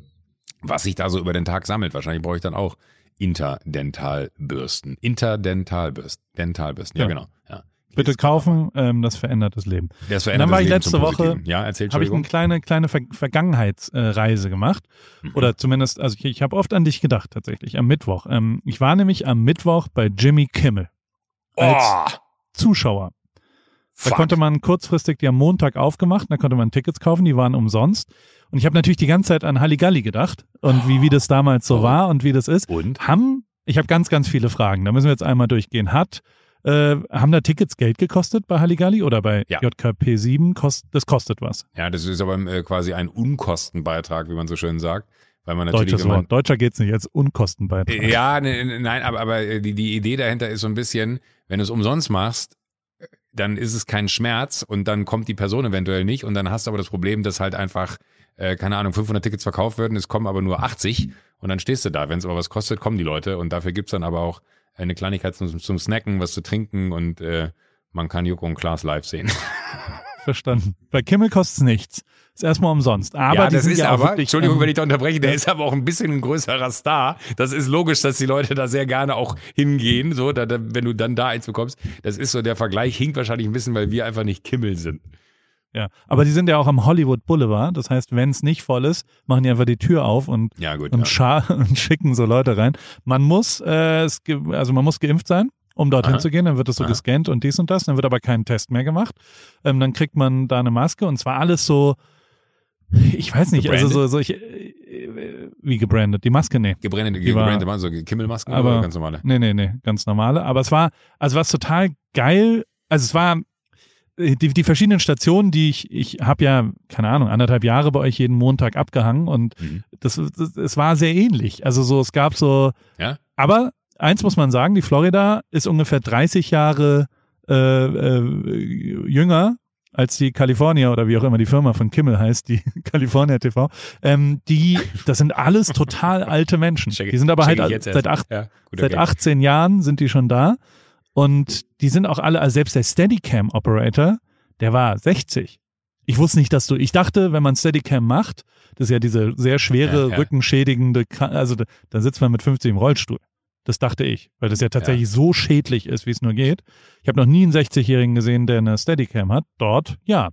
Was sich da so über den Tag sammelt. Wahrscheinlich brauche ich dann auch Interdentalbürsten. Interdentalbürsten. Dentalbürsten, ja, Ja. genau. Ja. Bitte kaufen, ähm, das verändert das Leben. Das Und verändert dann war ich letzte Woche-. Ja, Habe ich eine kleine, kleine Ver Vergangenheitsreise gemacht. Mhm. Oder zumindest, also ich, ich habe oft an dich gedacht, tatsächlich, am Mittwoch. Ähm, ich war nämlich am Mittwoch bei Jimmy Kimmel als oh, Zuschauer. Da fuck. konnte man kurzfristig, die am Montag aufgemacht, da konnte man Tickets kaufen, die waren umsonst. Und ich habe natürlich die ganze Zeit an Halligalli gedacht und wie, wie das damals so Oh. war und wie das ist. Und? Haben, ich habe ganz, ganz viele Fragen, da müssen wir jetzt einmal durchgehen. Hat, äh, haben da Tickets Geld gekostet bei Halligalli oder bei Ja. JKP 7? Kost, das kostet was. Ja, das ist aber äh, quasi ein Unkostenbeitrag, wie man so schön sagt. Weil man natürlich, Deutsches Wort. Deutscher geht's nicht, jetzt Unkostenbeitrag. Ja, ne, ne, nein, aber, aber äh, die, die Idee dahinter ist so ein bisschen, wenn du es umsonst machst, äh, dann ist es kein Schmerz und dann kommt die Person eventuell nicht und dann hast du aber das Problem, dass halt einfach, äh, keine Ahnung, 500 Tickets verkauft werden, es kommen aber nur 80 und dann stehst du da. Wenn es aber was kostet, kommen die Leute und dafür gibt's dann aber auch eine Kleinigkeit zum, zum Snacken, was zu trinken und äh, man kann Joko und Klaas live sehen. *laughs* Verstanden. Bei Kimmel kostet's nichts. Ist erstmal umsonst. Aber ja, das ist ja aber, wirklich, Entschuldigung, ähm, wenn ich da unterbreche, der ja. ist aber auch ein bisschen ein größerer Star. Das ist logisch, dass die Leute da sehr gerne auch hingehen, so, da, da, wenn du dann da eins bekommst. Das ist so, der Vergleich hinkt wahrscheinlich ein bisschen, weil wir einfach nicht Kimmel sind. Ja, aber die sind ja auch am Hollywood Boulevard. Das heißt, wenn es nicht voll ist, machen die einfach die Tür auf und, Ja, gut. und, ja. *laughs* und schicken so Leute rein. Man muss, äh, also man muss geimpft sein, um dorthin Aha. zu gehen. Dann wird das so Aha. gescannt und dies und das. Dann wird aber kein Test mehr gemacht. Ähm, dann kriegt man da eine Maske und zwar alles so, ich weiß nicht, also so, so ich, äh, wie gebrandet. Die Maske, nee. Gebrannte, Die war- gebrannte Mann, so Kimmelmasken Aber- oder ganz normale? Nee, nee, nee, ganz normale. Aber es war, also was total geil, also es war die, die verschiedenen Stationen, die ich, ich habe ja, keine Ahnung, anderthalb Jahre bei euch jeden Montag abgehangen und Mhm. das, das, es war sehr ähnlich. Also so, es gab so, Ja? aber eins muss man sagen, die Florida ist ungefähr 30 Jahre äh, äh, jünger als die California oder wie auch immer die Firma von Kimmel heißt, die *laughs* California TV. Ähm, die, das sind alles total alte Menschen. Die sind aber halt seit acht, Ja, guter Seit Gag. 18 Jahren sind die schon da und die sind auch alle, also selbst der Steadicam Operator, der war 60. Ich wusste nicht, dass du, ich dachte, wenn man Steadicam macht, das ist ja diese sehr schwere, Ja, ja. rückenschädigende, also da, dann sitzt man mit 50 im Rollstuhl. Das dachte ich, weil das ja tatsächlich so schädlich ist, wie es nur geht. Ich habe noch nie einen 60-Jährigen gesehen, der eine Steadicam hat. Dort, ja.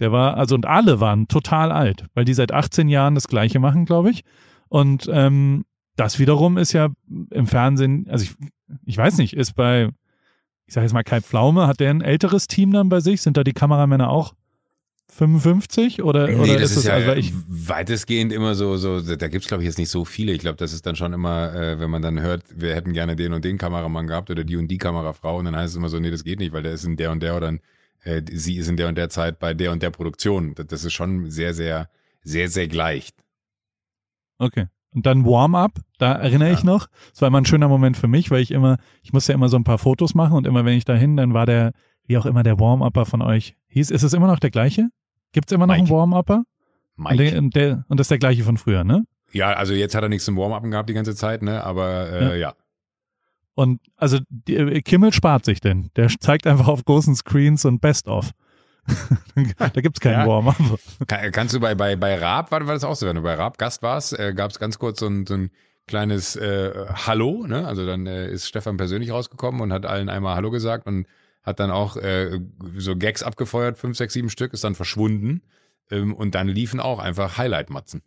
Der war, also und alle waren total alt, weil die seit 18 Jahren das Gleiche machen, glaube ich. Und ähm, das wiederum ist ja im Fernsehen, also ich, ich weiß nicht, ist bei, ich sage jetzt mal Kai Pflaume, hat der ein älteres Team dann bei sich? Sind da die Kameramänner auch 55 oder, Nee, oder das ist ist es, ja also weil ich, weitestgehend immer so, so da gibt's glaube ich jetzt nicht so viele. Ich glaube, das ist dann schon immer, äh, wenn man dann hört, wir hätten gerne den und den Kameramann gehabt oder die und die Kamerafrau und dann heißt es immer so, nee, das geht nicht, weil der ist in der und der oder äh, sie ist in der und der Zeit bei der und der Produktion. Das, das ist schon sehr, sehr, sehr, sehr gleich. okay. Und dann Warm-up, da erinnere ich noch. Das war immer ein schöner Moment für mich, weil ich immer, ich musste ja immer so ein paar Fotos machen und immer wenn ich dahin, dann war der, wie auch immer der Warm-Upper von euch hieß. Ist es immer noch der gleiche? Gibt's immer noch Mike. einen Warm-Upper? Und, Mike. der, und, der, und das ist der gleiche von früher, ne? Ja, also jetzt hat er nichts zum Warm-Upen gehabt die ganze Zeit, ne? Aber äh, ja. Und also die, äh, Kimmel spart sich denn. Der zeigt einfach auf großen Screens und Best-of. *laughs* da gibt's keinen Ja. Warm-up. Kann, kannst du bei, bei, bei Raab, war, war das auch so, wenn du bei Raab Gast warst, äh, gab es ganz kurz so ein, so ein kleines äh, Hallo, ne? Also dann äh, ist Stefan persönlich rausgekommen und hat allen einmal Hallo gesagt und hat dann auch äh, so Gags abgefeuert, fünf, sechs, sieben Stück, ist dann verschwunden. Ähm, und dann liefen auch einfach Highlight-Matzen.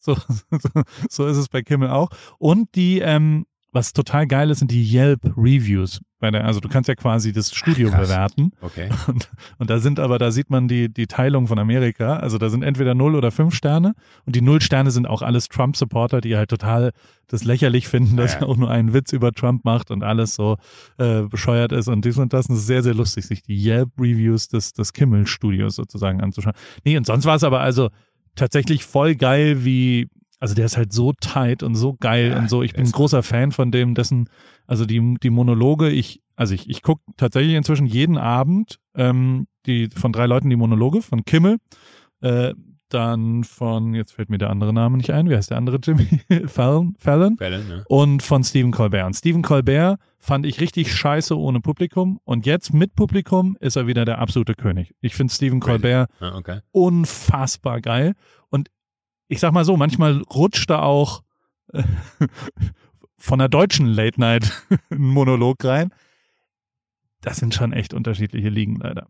So, *laughs* so, so ist es bei Kimmel auch. Und die, ähm, was total geil ist, sind die Yelp-Reviews. Bei der, also du kannst ja quasi das Studio Ach, bewerten. Okay. *laughs* Und, und da sind aber, da sieht man die, die Teilung von Amerika. Also da sind entweder null oder fünf Sterne. Und die null Sterne sind auch alles Trump-Supporter, die halt total das lächerlich finden, dass Ja. er auch nur einen Witz über Trump macht und alles so äh, bescheuert ist und dies und das. Und es ist sehr, sehr lustig, sich die Yelp-Reviews des, des Kimmel-Studios sozusagen anzuschauen. Nee, und sonst war es aber also tatsächlich voll geil, wie, also der ist halt so tight und so geil Ja, und so. Ich bin ein großer Fan von dem, dessen, also die, die Monologe, ich, also ich, ich gucke tatsächlich inzwischen jeden Abend ähm, die von drei Leuten die Monologe, von Kimmel, äh, dann von, jetzt fällt mir der andere Name nicht ein, wie heißt der andere *laughs* Jimmy? Fallon? Fallon? Fälle, ne? Und von Stephen Colbert. Und Stephen Colbert fand ich richtig scheiße ohne Publikum. Und jetzt mit Publikum ist er wieder der absolute König. Ich finde Stephen Really? Colbert Ja, okay. unfassbar geil. Und ich sag mal so, manchmal rutscht da auch äh, *laughs* von der deutschen Late Night *laughs* ein Monolog rein. Das sind schon echt unterschiedliche Ligen leider.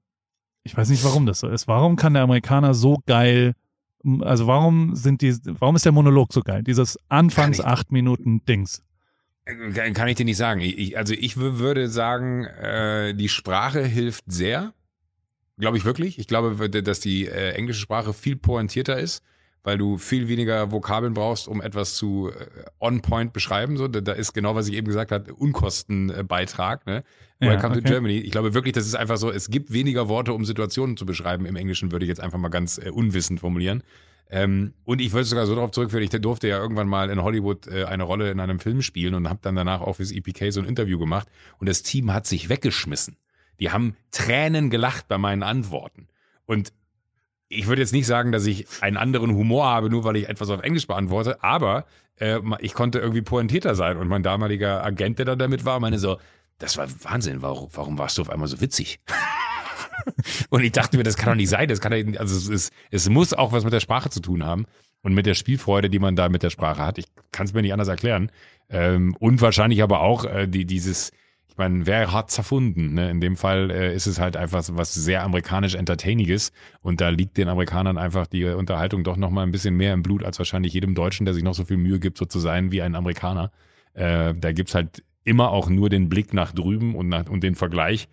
Ich weiß nicht, warum das so ist. Warum kann der Amerikaner so geil, also warum sind die, warum ist der Monolog so geil? Dieses Anfangs Kann ich- acht Minuten Dings. Kann, kann ich dir nicht sagen. Ich, also ich wü- würde sagen, äh, die Sprache hilft sehr. Glaube ich wirklich. Ich glaube, dass die äh, englische Sprache viel pointierter ist, weil du viel weniger Vokabeln brauchst, um etwas zu äh, on point beschreiben. So, da, ist genau, was ich eben gesagt habe, Unkostenbeitrag. Ne? Ja, Welcome okay. to Germany. Ich glaube wirklich, das ist einfach so, es gibt weniger Worte, um Situationen zu beschreiben. Im Englischen würde ich jetzt einfach mal ganz äh, unwissend formulieren. Ähm, und ich würde sogar so darauf zurückführen, ich durfte ja irgendwann mal in Hollywood äh, eine Rolle in einem Film spielen und habe dann danach auch fürs EPK so ein Interview gemacht. Und das Team hat sich weggeschmissen. Die haben Tränen gelacht bei meinen Antworten. Und ich würde jetzt nicht sagen, dass ich einen anderen Humor habe, nur weil ich etwas auf Englisch beantworte, aber äh, ich konnte irgendwie pointierter sein. Und mein damaliger Agent, der da damit war, meine so, das war Wahnsinn, warum, warum warst du auf einmal so witzig? *laughs* Und ich dachte mir, das kann doch nicht sein. Das kann doch, also es, ist, es muss auch was mit der Sprache zu tun haben und mit der Spielfreude, die man da mit der Sprache hat. Ich kann es mir nicht anders erklären. Ähm, und wahrscheinlich aber auch äh, die, dieses, meine, wer hat's erfunden? Ne? In dem Fall äh, ist es halt einfach was sehr amerikanisch Entertainiges und da liegt den Amerikanern einfach die Unterhaltung doch noch mal ein bisschen mehr im Blut als wahrscheinlich jedem Deutschen, der sich noch so viel Mühe gibt, so zu sein wie ein Amerikaner. Äh, da gibt's halt immer auch nur den Blick nach drüben und, nach, und den Vergleich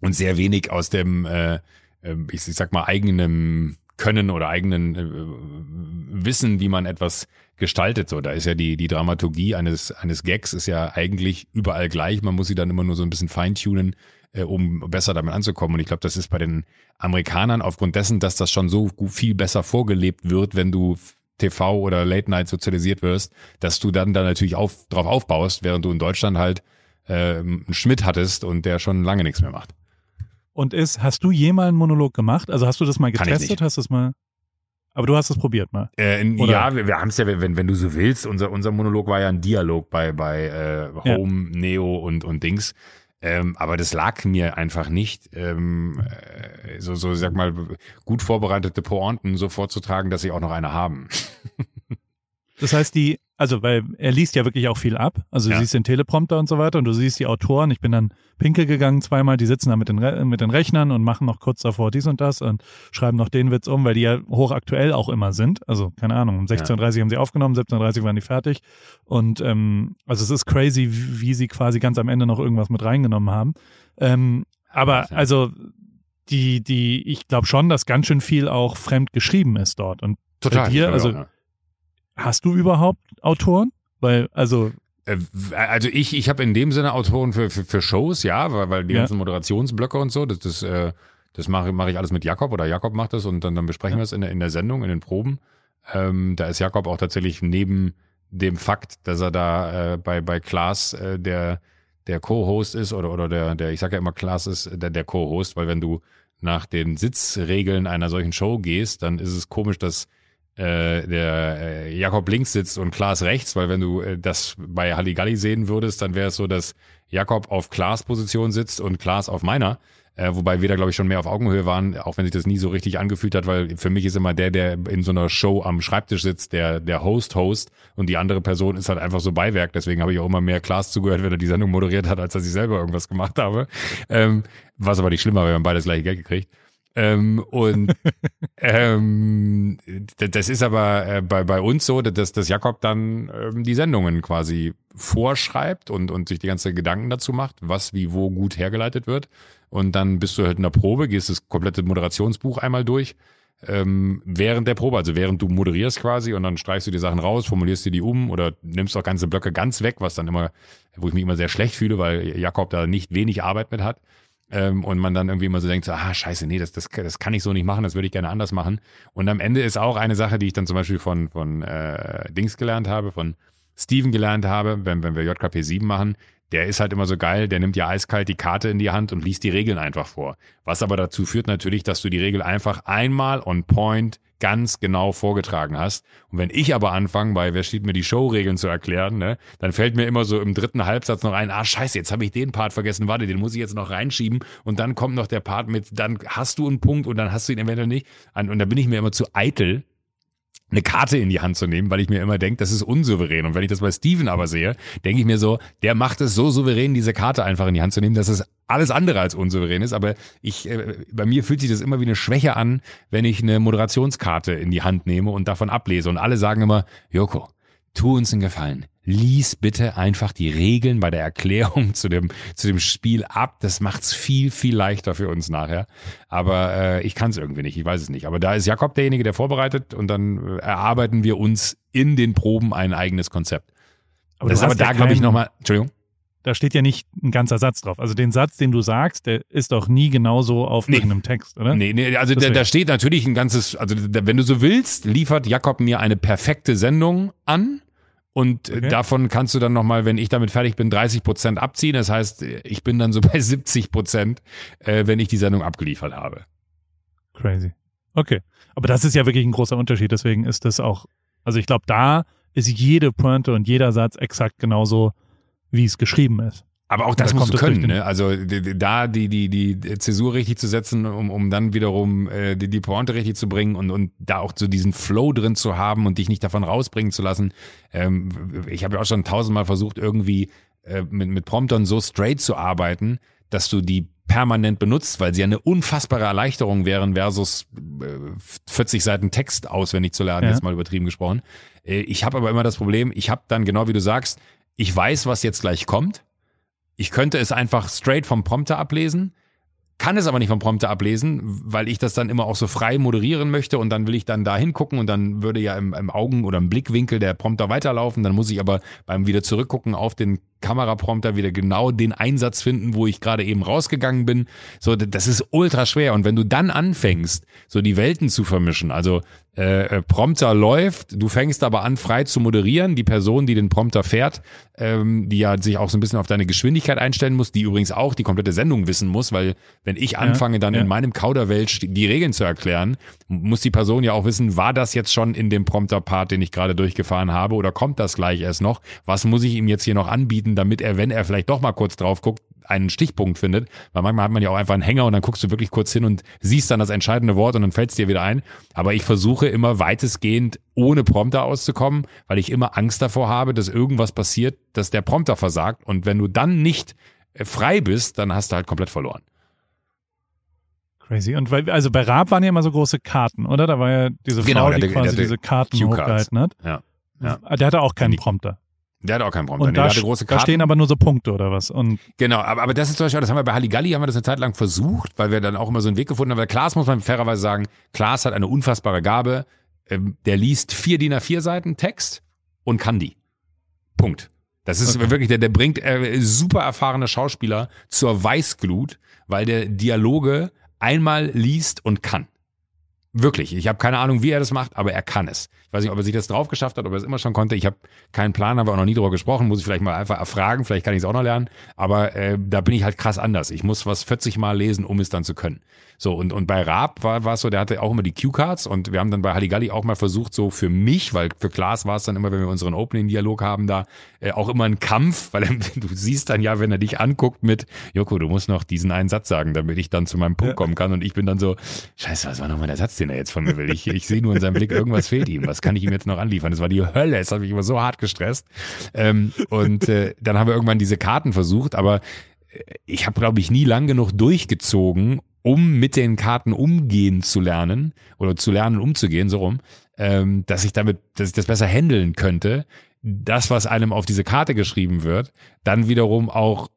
und sehr wenig aus dem, äh, äh, ich, ich sag mal, eigenen Können oder eigenen äh, Wissen, wie man etwas gestaltet. So, da ist ja die, die Dramaturgie eines, eines Gags ist ja eigentlich überall gleich. Man muss sie dann immer nur so ein bisschen feintunen, äh, um besser damit anzukommen. Und ich glaube, das ist bei den Amerikanern aufgrund dessen, dass das schon so viel besser vorgelebt wird, wenn du TV oder Late Night sozialisiert wirst, dass du dann da natürlich auf, drauf aufbaust, während du in Deutschland halt äh, einen Schmidt hattest und der schon lange nichts mehr macht. Und ist, hast du jemals einen Monolog gemacht? Also hast du das mal getestet? Hast du es mal? Aber du hast es probiert mal. Äh, in, ja, wir, wir haben es ja, wenn, wenn du so willst, unser, unser Monolog war ja ein Dialog bei, bei äh, Ja. Home, Neo und, und Dings. Ähm, aber das lag mir einfach nicht, ähm, äh, so, so, sag mal, gut vorbereitete Pointen so vorzutragen, dass sie auch noch eine haben. *laughs* Das heißt, die, also weil er liest ja wirklich auch viel ab. Also du Ja. siehst den Teleprompter und so weiter und du siehst die Autoren. Ich bin dann pinkel gegangen zweimal, die sitzen da mit den, Re mit den Rechnern und machen noch kurz davor dies und das und schreiben noch den Witz um, weil die ja hochaktuell auch immer sind. Also keine Ahnung, um 16.30 haben sie aufgenommen, 17.30 waren die fertig. Und ähm, also es ist crazy, wie sie quasi ganz am Ende noch irgendwas mit reingenommen haben. Ähm, aber Ja. also die, die, ich glaube schon, dass ganz schön viel auch fremd geschrieben ist dort. Und Total. dir, also- ja. Hast du überhaupt Autoren? Weil, also, Äh, Also ich, ich habe in dem Sinne Autoren für, für, für Shows, ja, weil, weil die Ja. ganzen Moderationsblöcke und so, das, das, äh, das mache mach ich alles mit Jakob oder Jakob macht das und dann, dann besprechen Ja. wir es in der, in der Sendung, in den Proben. Ähm, da ist Jakob auch tatsächlich neben dem Fakt, dass er da äh, bei, bei Klaas äh, der, der Co-Host ist oder, oder der, der, ich sage ja immer Klaas ist der, der Co-Host, weil wenn du nach den Sitzregeln einer solchen Show gehst, dann ist es komisch, dass äh, der äh, Jakob links sitzt und Klaas rechts, weil wenn du äh, das bei Halligalli sehen würdest, dann wäre es so, dass Jakob auf Klaas Position sitzt und Klaas auf meiner. Äh, wobei wir da, glaube ich, schon mehr auf Augenhöhe waren, auch wenn sich das nie so richtig angefühlt hat, weil für mich ist immer der, der in so einer Show am Schreibtisch sitzt, der, der Host-Host und die andere Person ist halt einfach so Beiwerk. Deswegen habe ich auch immer mehr Klaas zugehört, wenn er die Sendung moderiert hat, als dass ich selber irgendwas gemacht habe. Ähm, was aber nicht schlimmer, weil wir haben beide gleiche Geld gekriegt. Ähm, und *laughs* ähm, das ist aber äh, bei, bei uns so, dass, dass Jakob dann ähm, die Sendungen quasi vorschreibt und, und sich die ganze Gedanken dazu macht, was wie wo gut hergeleitet wird. Und dann bist du halt in der Probe, gehst das komplette Moderationsbuch einmal durch. Ähm, während der Probe, also während du moderierst quasi und dann streichst du die Sachen raus, formulierst dir die um oder nimmst auch ganze Blöcke ganz weg, was dann immer, wo ich mich immer sehr schlecht fühle, weil Jakob da nicht wenig Arbeit mit hat. Ähm, und man dann irgendwie immer so denkt, so, ah, scheiße, nee, das, das, das kann ich so nicht machen, das würde ich gerne anders machen. Und am Ende ist auch eine Sache, die ich dann zum Beispiel von, von äh, Dings gelernt habe, von Steven gelernt habe, wenn, wenn wir JKP 7 machen, der ist halt immer so geil, der nimmt ja eiskalt die Karte in die Hand und liest die Regeln einfach vor. Was aber dazu führt natürlich, dass du die Regel einfach einmal on point ganz genau vorgetragen hast. Und wenn ich aber anfange, bei wer steht mir die Showregeln zu erklären, ne, dann fällt mir immer so im dritten Halbsatz noch ein, ah scheiße, jetzt habe ich den Part vergessen, warte, den muss ich jetzt noch reinschieben und dann kommt noch der Part mit, dann hast du einen Punkt und dann hast du ihn eventuell nicht. Und da bin ich mir immer zu eitel, eine Karte in die Hand zu nehmen, weil ich mir immer denke, das ist unsouverän. Und wenn ich das bei Steven aber sehe, denke ich mir so, der macht es so souverän, diese Karte einfach in die Hand zu nehmen, dass es alles andere als unsouverän ist. Aber ich, äh, bei mir fühlt sich das immer wie eine Schwäche an, wenn ich eine Moderationskarte in die Hand nehme und davon ablese. Und alle sagen immer, Joko, tu uns einen Gefallen lies bitte einfach die Regeln bei der Erklärung *laughs* zu dem, zu dem Spiel ab. Das macht's viel, viel leichter für uns nachher. Aber äh, ich kann es irgendwie nicht, ich weiß es nicht. Aber da ist Jakob derjenige, der vorbereitet und dann äh, erarbeiten wir uns in den Proben ein eigenes Konzept. Aber das ist aber da, glaube ich, nochmal, Entschuldigung. Da steht ja nicht ein ganzer Satz drauf. Also den Satz, den du sagst, der ist doch nie genauso auf nee. irgendeinem Text, oder? Nee, nee, also da, da steht natürlich ein ganzes, also da, wenn du so willst, liefert Jakob mir eine perfekte Sendung an und okay. davon kannst du dann nochmal, wenn ich damit fertig bin, 30 Prozent abziehen. Das heißt, ich bin dann so *laughs* bei 70 Prozent, äh, wenn ich die Sendung abgeliefert habe. Crazy. Okay. Aber das ist ja wirklich ein großer Unterschied. Deswegen ist das auch, also ich glaube, da ist jede Pointe und jeder Satz exakt genauso, wie es geschrieben ist. Aber auch das musst du können, ne? Also da die, die, die Zäsur richtig zu setzen, um, um dann wiederum äh, die, die Pointe richtig zu bringen und, und da auch so diesen Flow drin zu haben und dich nicht davon rausbringen zu lassen. Ähm, ich habe ja auch schon tausendmal versucht, irgendwie äh, mit, mit Promptern so straight zu arbeiten, dass du die permanent benutzt, weil sie eine unfassbare Erleichterung wären versus äh, 40 Seiten Text auswendig zu lernen, ja. jetzt mal übertrieben gesprochen. Äh, ich habe aber immer das Problem, ich habe dann genau wie du sagst, ich weiß, was jetzt gleich kommt ich könnte es einfach straight vom Prompter ablesen, kann es aber nicht vom Prompter ablesen, weil ich das dann immer auch so frei moderieren möchte und dann will ich dann da hingucken und dann würde ja im, im Augen- oder im Blickwinkel der Prompter weiterlaufen. Dann muss ich aber beim wieder zurückgucken auf den Kameraprompter wieder genau den Einsatz finden, wo ich gerade eben rausgegangen bin. So, das ist ultra schwer. Und wenn du dann anfängst, so die Welten zu vermischen, also äh, äh, Prompter läuft, du fängst aber an, frei zu moderieren. Die Person, die den Prompter fährt, ähm, die ja sich auch so ein bisschen auf deine Geschwindigkeit einstellen muss, die übrigens auch die komplette Sendung wissen muss, weil wenn ich anfange, dann ja. in meinem Kauderwelsch die Regeln zu erklären, muss die Person ja auch wissen, war das jetzt schon in dem Prompter-Part, den ich gerade durchgefahren habe, oder kommt das gleich erst noch? Was muss ich ihm jetzt hier noch anbieten, damit er, wenn er vielleicht doch mal kurz drauf guckt, einen Stichpunkt findet. Weil manchmal hat man ja auch einfach einen Hänger und dann guckst du wirklich kurz hin und siehst dann das entscheidende Wort und dann fällt es dir wieder ein. Aber ich versuche immer weitestgehend ohne Prompter auszukommen, weil ich immer Angst davor habe, dass irgendwas passiert, dass der Prompter versagt. Und wenn du dann nicht äh, frei bist, dann hast du halt komplett verloren. Crazy. Und weil, also bei Raab waren ja immer so große Karten, oder? Da war ja diese Frau, genau, die der, quasi der, der, diese Karten hochgehalten hat. Ja. ja. Der hatte auch keinen Prompter. Der hat auch keinen Prompter. Und nee, da, große da stehen aber nur so Punkte oder was. Und genau, aber, aber das ist zum Beispiel, das haben wir bei Halligalli, haben wir das eine Zeit lang versucht, weil wir dann auch immer so einen Weg gefunden haben. Weil Klaas muss man fairerweise sagen, Klaas hat eine unfassbare Gabe. Ähm, der liest vier DIN A4 Seiten Text und kann die. Punkt. Das ist okay. wirklich, der, der bringt äh, super erfahrene Schauspieler zur Weißglut, weil der Dialoge einmal liest und kann. Wirklich. Ich habe keine Ahnung, wie er das macht, aber er kann es. Ich weiß nicht, ob er sich das drauf geschafft hat, ob er es immer schon konnte. Ich habe keinen Plan, haben wir auch noch nie drüber gesprochen. Muss ich vielleicht mal einfach erfragen. Vielleicht kann ich es auch noch lernen. Aber äh, da bin ich halt krass anders. Ich muss was 40 Mal lesen, um es dann zu können. So, und, und bei Raab war, war es so, der hatte auch immer die Cue-Cards und wir haben dann bei Halligalli auch mal versucht, so für mich, weil für Klaas war es dann immer, wenn wir unseren Opening-Dialog haben, da äh, auch immer ein Kampf, weil *laughs* du siehst dann ja, wenn er dich anguckt mit, Joko, du musst noch diesen einen Satz sagen, damit ich dann zu meinem Punkt kommen kann. Und ich bin dann so, scheiße, was war nochmal der Satz, den er jetzt von mir will? Ich, ich sehe nur in seinem Blick, irgendwas fehlt ihm, was kann ich ihm jetzt noch anliefern? Das war die Hölle, das hat mich immer so hart gestresst. Ähm, und äh, dann haben wir irgendwann diese Karten versucht, aber äh, ich habe, glaube ich, nie lang genug durchgezogen, um mit den Karten umgehen zu lernen oder zu lernen, umzugehen, so rum, ähm, dass ich damit, dass ich das besser handeln könnte, das, was einem auf diese Karte geschrieben wird, dann wiederum auch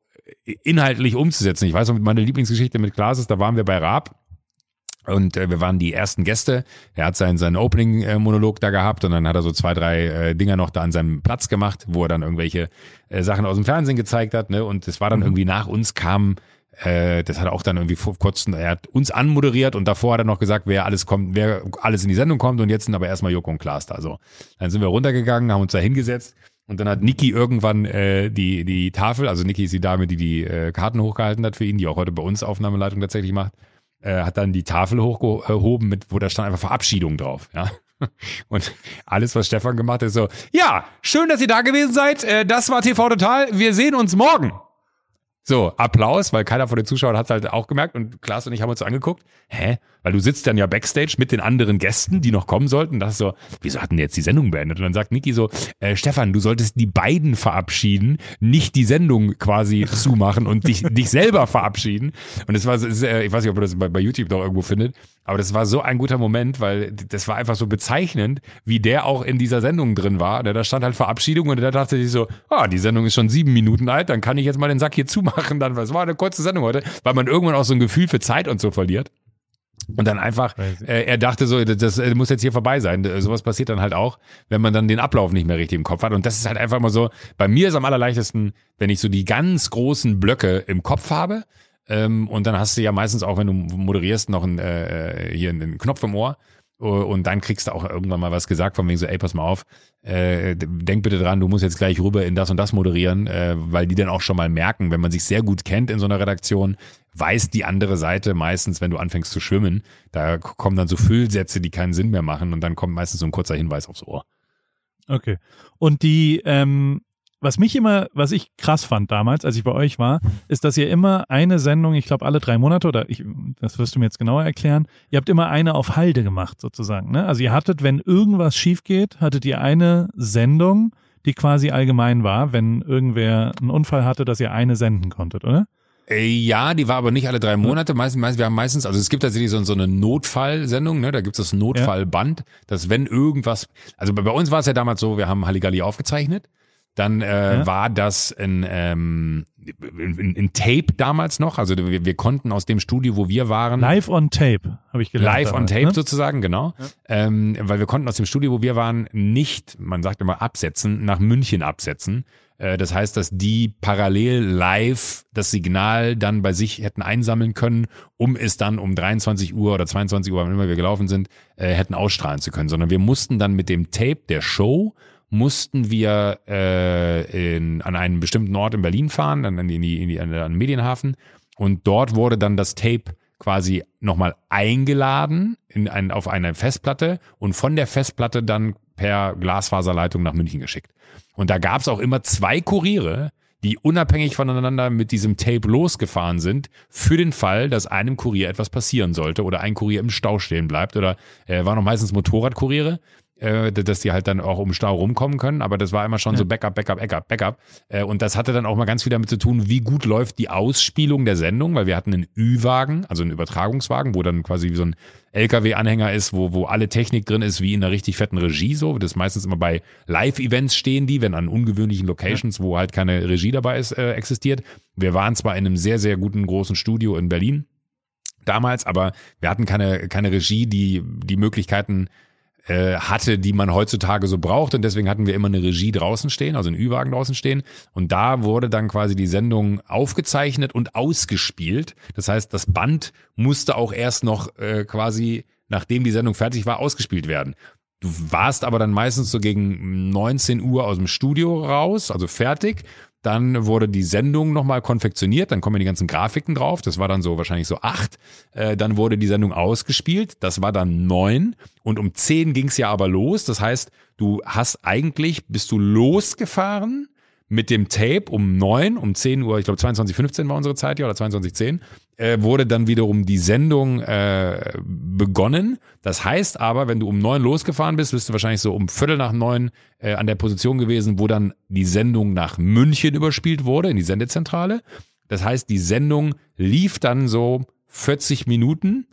inhaltlich umzusetzen. Ich weiß noch, meine Lieblingsgeschichte mit Klaas ist, da waren wir bei Raab und äh, wir waren die ersten Gäste. Er hat seinen, seinen Opening-Monolog da gehabt und dann hat er so zwei, drei äh, Dinger noch da an seinem Platz gemacht, wo er dann irgendwelche äh, Sachen aus dem Fernsehen gezeigt hat. Ne? Und es war dann mhm. irgendwie nach uns kam äh, das hat er auch dann irgendwie vor kurzem, er hat uns anmoderiert und davor hat er noch gesagt, wer alles kommt, wer alles in die Sendung kommt und jetzt sind aber erstmal Joko und Klaas da. So. Dann sind wir runtergegangen, haben uns da hingesetzt und dann hat Niki irgendwann äh, die, die Tafel, also Niki ist die Dame, die die äh, Karten hochgehalten hat für ihn, die auch heute bei uns Aufnahmeleitung tatsächlich macht, äh, hat dann die Tafel hochgehoben, mit, wo da stand einfach Verabschiedung drauf. Ja. *laughs* Und alles, was Stefan gemacht hat, ist so, ja, schön, dass ihr da gewesen seid. Äh, das war TV Total. Wir sehen uns morgen. So, Applaus, weil keiner von den Zuschauern hat es halt auch gemerkt und Klaas und ich haben uns angeguckt. Hä? Weil du sitzt dann ja Backstage mit den anderen Gästen, die noch kommen sollten. Und das ist so, wieso hatten die jetzt die Sendung beendet? Und dann sagt Niki so, äh, Stefan, du solltest die beiden verabschieden, nicht die Sendung quasi *laughs* zumachen und dich, dich selber verabschieden. Und es war, ich weiß nicht, ob ihr das bei, bei YouTube noch irgendwo findet, aber das war so ein guter Moment, weil das war einfach so bezeichnend, wie der auch in dieser Sendung drin war. Da stand halt Verabschiedung und da dachte ich so, ah, die Sendung ist schon sieben Minuten alt, dann kann ich jetzt mal den Sack hier zumachen. Dann, es war eine kurze Sendung heute, weil man irgendwann auch so ein Gefühl für Zeit und so verliert. Und dann einfach, äh, er dachte so, das, das äh, muss jetzt hier vorbei sein. Äh, sowas passiert dann halt auch, wenn man dann den Ablauf nicht mehr richtig im Kopf hat. Und das ist halt einfach mal so, bei mir ist am allerleichtesten, wenn ich so die ganz großen Blöcke im Kopf habe, ähm, und dann hast du ja meistens auch, wenn du moderierst, noch ein, äh, hier einen Knopf im Ohr. Und dann kriegst du auch irgendwann mal was gesagt, von wegen so, ey, pass mal auf, äh, denk bitte dran, du musst jetzt gleich rüber in das und das moderieren, äh, weil die dann auch schon mal merken, wenn man sich sehr gut kennt in so einer Redaktion, weiß die andere Seite meistens, wenn du anfängst zu schwimmen, da kommen dann so Füllsätze, die keinen Sinn mehr machen und dann kommt meistens so ein kurzer Hinweis aufs Ohr. Okay. Und die, ähm, was mich immer, was ich krass fand damals, als ich bei euch war, ist, dass ihr immer eine Sendung, ich glaube alle drei Monate, oder ich, das wirst du mir jetzt genauer erklären, ihr habt immer eine auf Halde gemacht, sozusagen. Ne? Also ihr hattet, wenn irgendwas schief geht, hattet ihr eine Sendung, die quasi allgemein war, wenn irgendwer einen Unfall hatte, dass ihr eine senden konntet, oder? Äh, ja, die war aber nicht alle drei Monate. Meistens, meistens, wir haben meistens, also es gibt tatsächlich so, so eine Notfallsendung, ne? Da gibt's das Notfallband, dass wenn irgendwas, also bei uns war es ja damals so, wir haben Halligalli aufgezeichnet dann äh, ja. war das ein, ähm, ein, ein Tape damals noch. Also wir, wir, konnten aus dem Studio, wo wir waren. Live on Tape, habe ich gelernt. Live on Tape ne? sozusagen, genau. Ja. Ähm, weil wir konnten aus dem Studio, wo wir waren, nicht, man sagt immer absetzen, nach München absetzen. Äh, das heißt, dass die parallel live das Signal dann bei sich hätten einsammeln können, um es dann um 23 Uhr oder 22 Uhr, wann immer wir gelaufen sind, äh, hätten ausstrahlen zu können. Sondern wir mussten dann mit dem Tape der Show mussten wir äh, in, an einen bestimmten Ort in Berlin fahren, dann in die, in die, an den Medienhafen. Und dort wurde dann das Tape quasi nochmal eingeladen in ein, auf eine Festplatte und von der Festplatte dann per Glasfaserleitung nach München geschickt. Und da gab es auch immer zwei Kuriere, die unabhängig voneinander mit diesem Tape losgefahren sind, für den Fall, dass einem Kurier etwas passieren sollte oder ein Kurier im Stau stehen bleibt. Oder äh, waren noch meistens Motorradkuriere, äh, dass die halt dann auch um Stau rumkommen können. Aber das war immer schon ja. so Backup, Backup, Backup, Backup. Äh, und das hatte dann auch mal ganz viel damit zu tun, wie gut läuft die Ausspielung der Sendung, weil wir hatten einen Ü-Wagen, also einen Übertragungswagen, wo dann quasi wie so ein LKW-Anhänger ist, wo, wo alle Technik drin ist, wie in einer richtig fetten Regie so. Das ist meistens immer bei Live-Events stehen die, wenn an ungewöhnlichen Locations, ja. wo halt keine Regie dabei ist, äh, existiert. Wir waren zwar in einem sehr, sehr guten großen Studio in Berlin damals, aber wir hatten keine, keine Regie, die die Möglichkeiten äh, hatte, die man heutzutage so braucht. Und deswegen hatten wir immer eine Regie draußen stehen, also einen Ü-Wagen draußen stehen. Und da wurde dann quasi die Sendung aufgezeichnet und ausgespielt. Das heißt, das Band musste auch erst noch äh, quasi, nachdem die Sendung fertig war, ausgespielt werden. Du warst aber dann meistens so gegen 19 Uhr aus dem Studio raus, also fertig. Dann wurde die Sendung nochmal konfektioniert, dann kommen die ganzen Grafiken drauf, das war dann so wahrscheinlich so acht. Äh, dann wurde die Sendung ausgespielt, das war dann neun. Und um zehn ging's ja aber los. Das heißt, du hast eigentlich, bist du losgefahren mit dem Tape um neun, um zehn Uhr, ich glaube 22.15 war unsere Zeit ja oder 22.10, äh, wurde dann wiederum die Sendung äh, begonnen. Das heißt aber, wenn du um neun losgefahren bist, bist du wahrscheinlich so um Viertel nach neun äh, an der Position gewesen, wo dann die Sendung nach München überspielt wurde, in die Sendezentrale. Das heißt, die Sendung lief dann so 40 Minuten,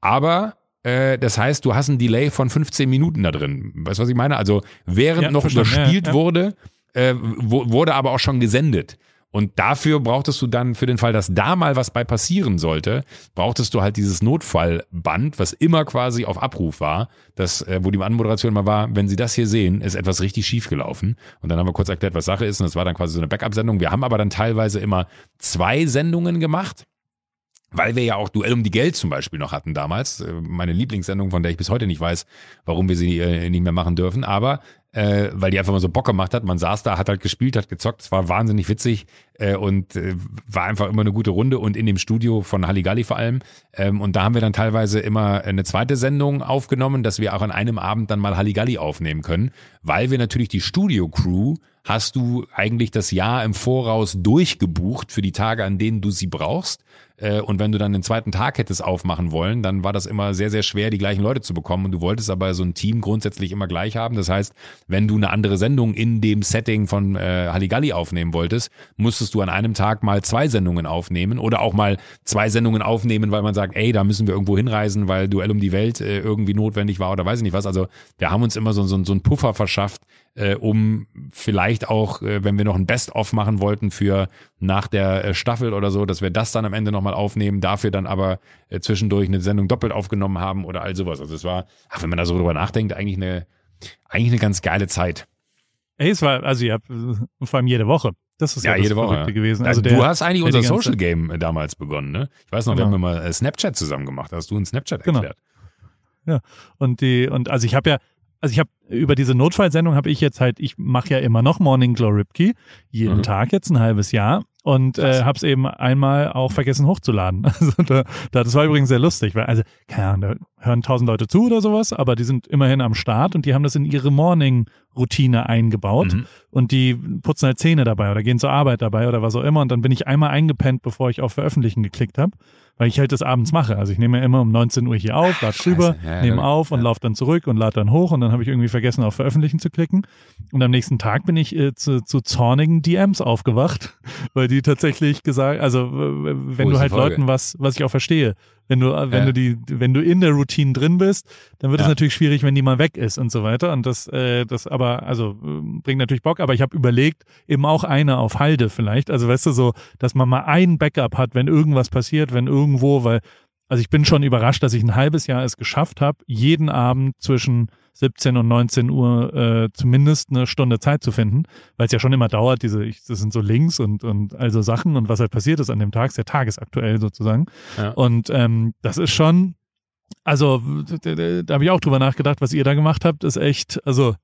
aber äh, das heißt, du hast ein Delay von 15 Minuten da drin. Weißt du, was ich meine? Also während Ja, noch überspielt Ja, ja. wurde, äh, wo, wurde aber auch schon gesendet. Und dafür brauchtest du dann, für den Fall, dass da mal was bei passieren sollte, brauchtest du halt dieses Notfallband, was immer quasi auf Abruf war, das, äh, wo die Anmoderation mal war, wenn Sie das hier sehen, ist etwas richtig schief gelaufen. Und dann haben wir kurz erklärt, was Sache ist. Und das war dann quasi so eine Backup-Sendung. Wir haben aber dann teilweise immer zwei Sendungen gemacht. Weil wir ja auch Duell um die Geld zum Beispiel noch hatten damals. Äh, Meine Lieblingssendung, von der ich bis heute nicht weiß, warum wir sie äh, nicht mehr machen dürfen. Aber äh, weil die einfach mal so Bock gemacht hat. Man saß da, hat halt gespielt, hat gezockt. Es war wahnsinnig witzig äh, und äh, war einfach immer eine gute Runde. Und in dem Studio von Halligalli vor allem. Ähm, und da haben wir dann teilweise immer eine zweite Sendung aufgenommen, dass wir auch an einem Abend dann mal Halligalli aufnehmen können. Weil wir natürlich die Studio-Crew hast du eigentlich das Jahr im Voraus durchgebucht für die Tage, an denen du sie brauchst. Äh, Und wenn du dann den zweiten Tag hättest aufmachen wollen, dann war das immer sehr, sehr schwer, die gleichen Leute zu bekommen. Und du wolltest aber so ein Team grundsätzlich immer gleich haben. Das heißt, wenn du eine andere Sendung in dem Setting von äh, Halligalli aufnehmen wolltest, musstest du an einem Tag mal zwei Sendungen aufnehmen oder auch mal zwei Sendungen aufnehmen, weil man sagt, ey, da müssen wir irgendwo hinreisen, weil Duell um die Welt äh, irgendwie notwendig war oder weiß ich nicht was. Also wir haben uns immer so, so, so einen Puffer verschafft, äh, um vielleicht auch, äh, wenn wir noch ein Best-of machen wollten für nach der äh, Staffel oder so, dass wir das dann am Ende nochmal aufnehmen, dafür dann aber äh, zwischendurch eine Sendung doppelt aufgenommen haben oder all sowas. Also es war, ach, wenn man da so drüber nachdenkt, eigentlich eine, eigentlich eine ganz geile Zeit. Ey, es war, also ihr habt vor allem jede Woche. Das ist ja, Ja, das jede Woche. Ja. gewesen. Ja, Also du der, hast eigentlich unser Social Game äh, damals begonnen, ne? Ich weiß noch, wir Genau. haben immer äh, Snapchat zusammen gemacht. Da hast du einen Snapchat Genau. erklärt. Und die, und also ich habe ja, also ich habe über diese Notfallsendung habe ich jetzt halt, ich mache ja immer noch Morning Glow Ripkey, jeden Mhm. Tag jetzt ein halbes Jahr und äh, habe es eben einmal auch vergessen hochzuladen. *laughs* Also da, da, das war übrigens sehr lustig, weil also keine Ahnung, da hören tausend Leute zu oder sowas, aber die sind immerhin am Start und die haben das in ihre Morning Routine eingebaut Mhm. und die putzen halt Zähne dabei oder gehen zur Arbeit dabei oder was auch immer und dann bin ich einmal eingepennt, bevor ich auf Veröffentlichen geklickt habe, weil ich halt das abends mache. Also ich nehme ja immer um 19 Uhr hier auf, lade drüber, Ja, nehme auf und ja. laufe dann zurück und lade dann hoch und dann habe ich irgendwie vergessen auf Veröffentlichen zu klicken und am nächsten Tag bin ich äh, zu, zu zornigen DMs aufgewacht, *laughs* weil die tatsächlich gesagt, also wenn du halt Folge? Leuten was, was ich auch verstehe, wenn du, äh, wenn Ja. du die, wenn du in der Routine drin bist, dann wird es Ja. natürlich schwierig, wenn die mal weg ist und so weiter. Und das, äh, das aber, also äh, bringt natürlich Bock, aber ich habe überlegt, eben auch eine auf Halde vielleicht. Also weißt du, so, dass man mal ein Backup hat, wenn irgendwas passiert, wenn irgendwo, weil, also ich bin schon überrascht, dass ich ein halbes Jahr es geschafft habe, jeden Abend zwischen 17 und 19 Uhr äh, zumindest eine Stunde Zeit zu finden, weil es ja schon immer dauert, diese, ich, das sind so Links und, und also Sachen und was halt passiert ist an dem Tag, ist ja tagesaktuell sozusagen. Ja. Und ähm, das ist schon, also da, habe ich auch drüber nachgedacht, was ihr da gemacht habt, ist echt, also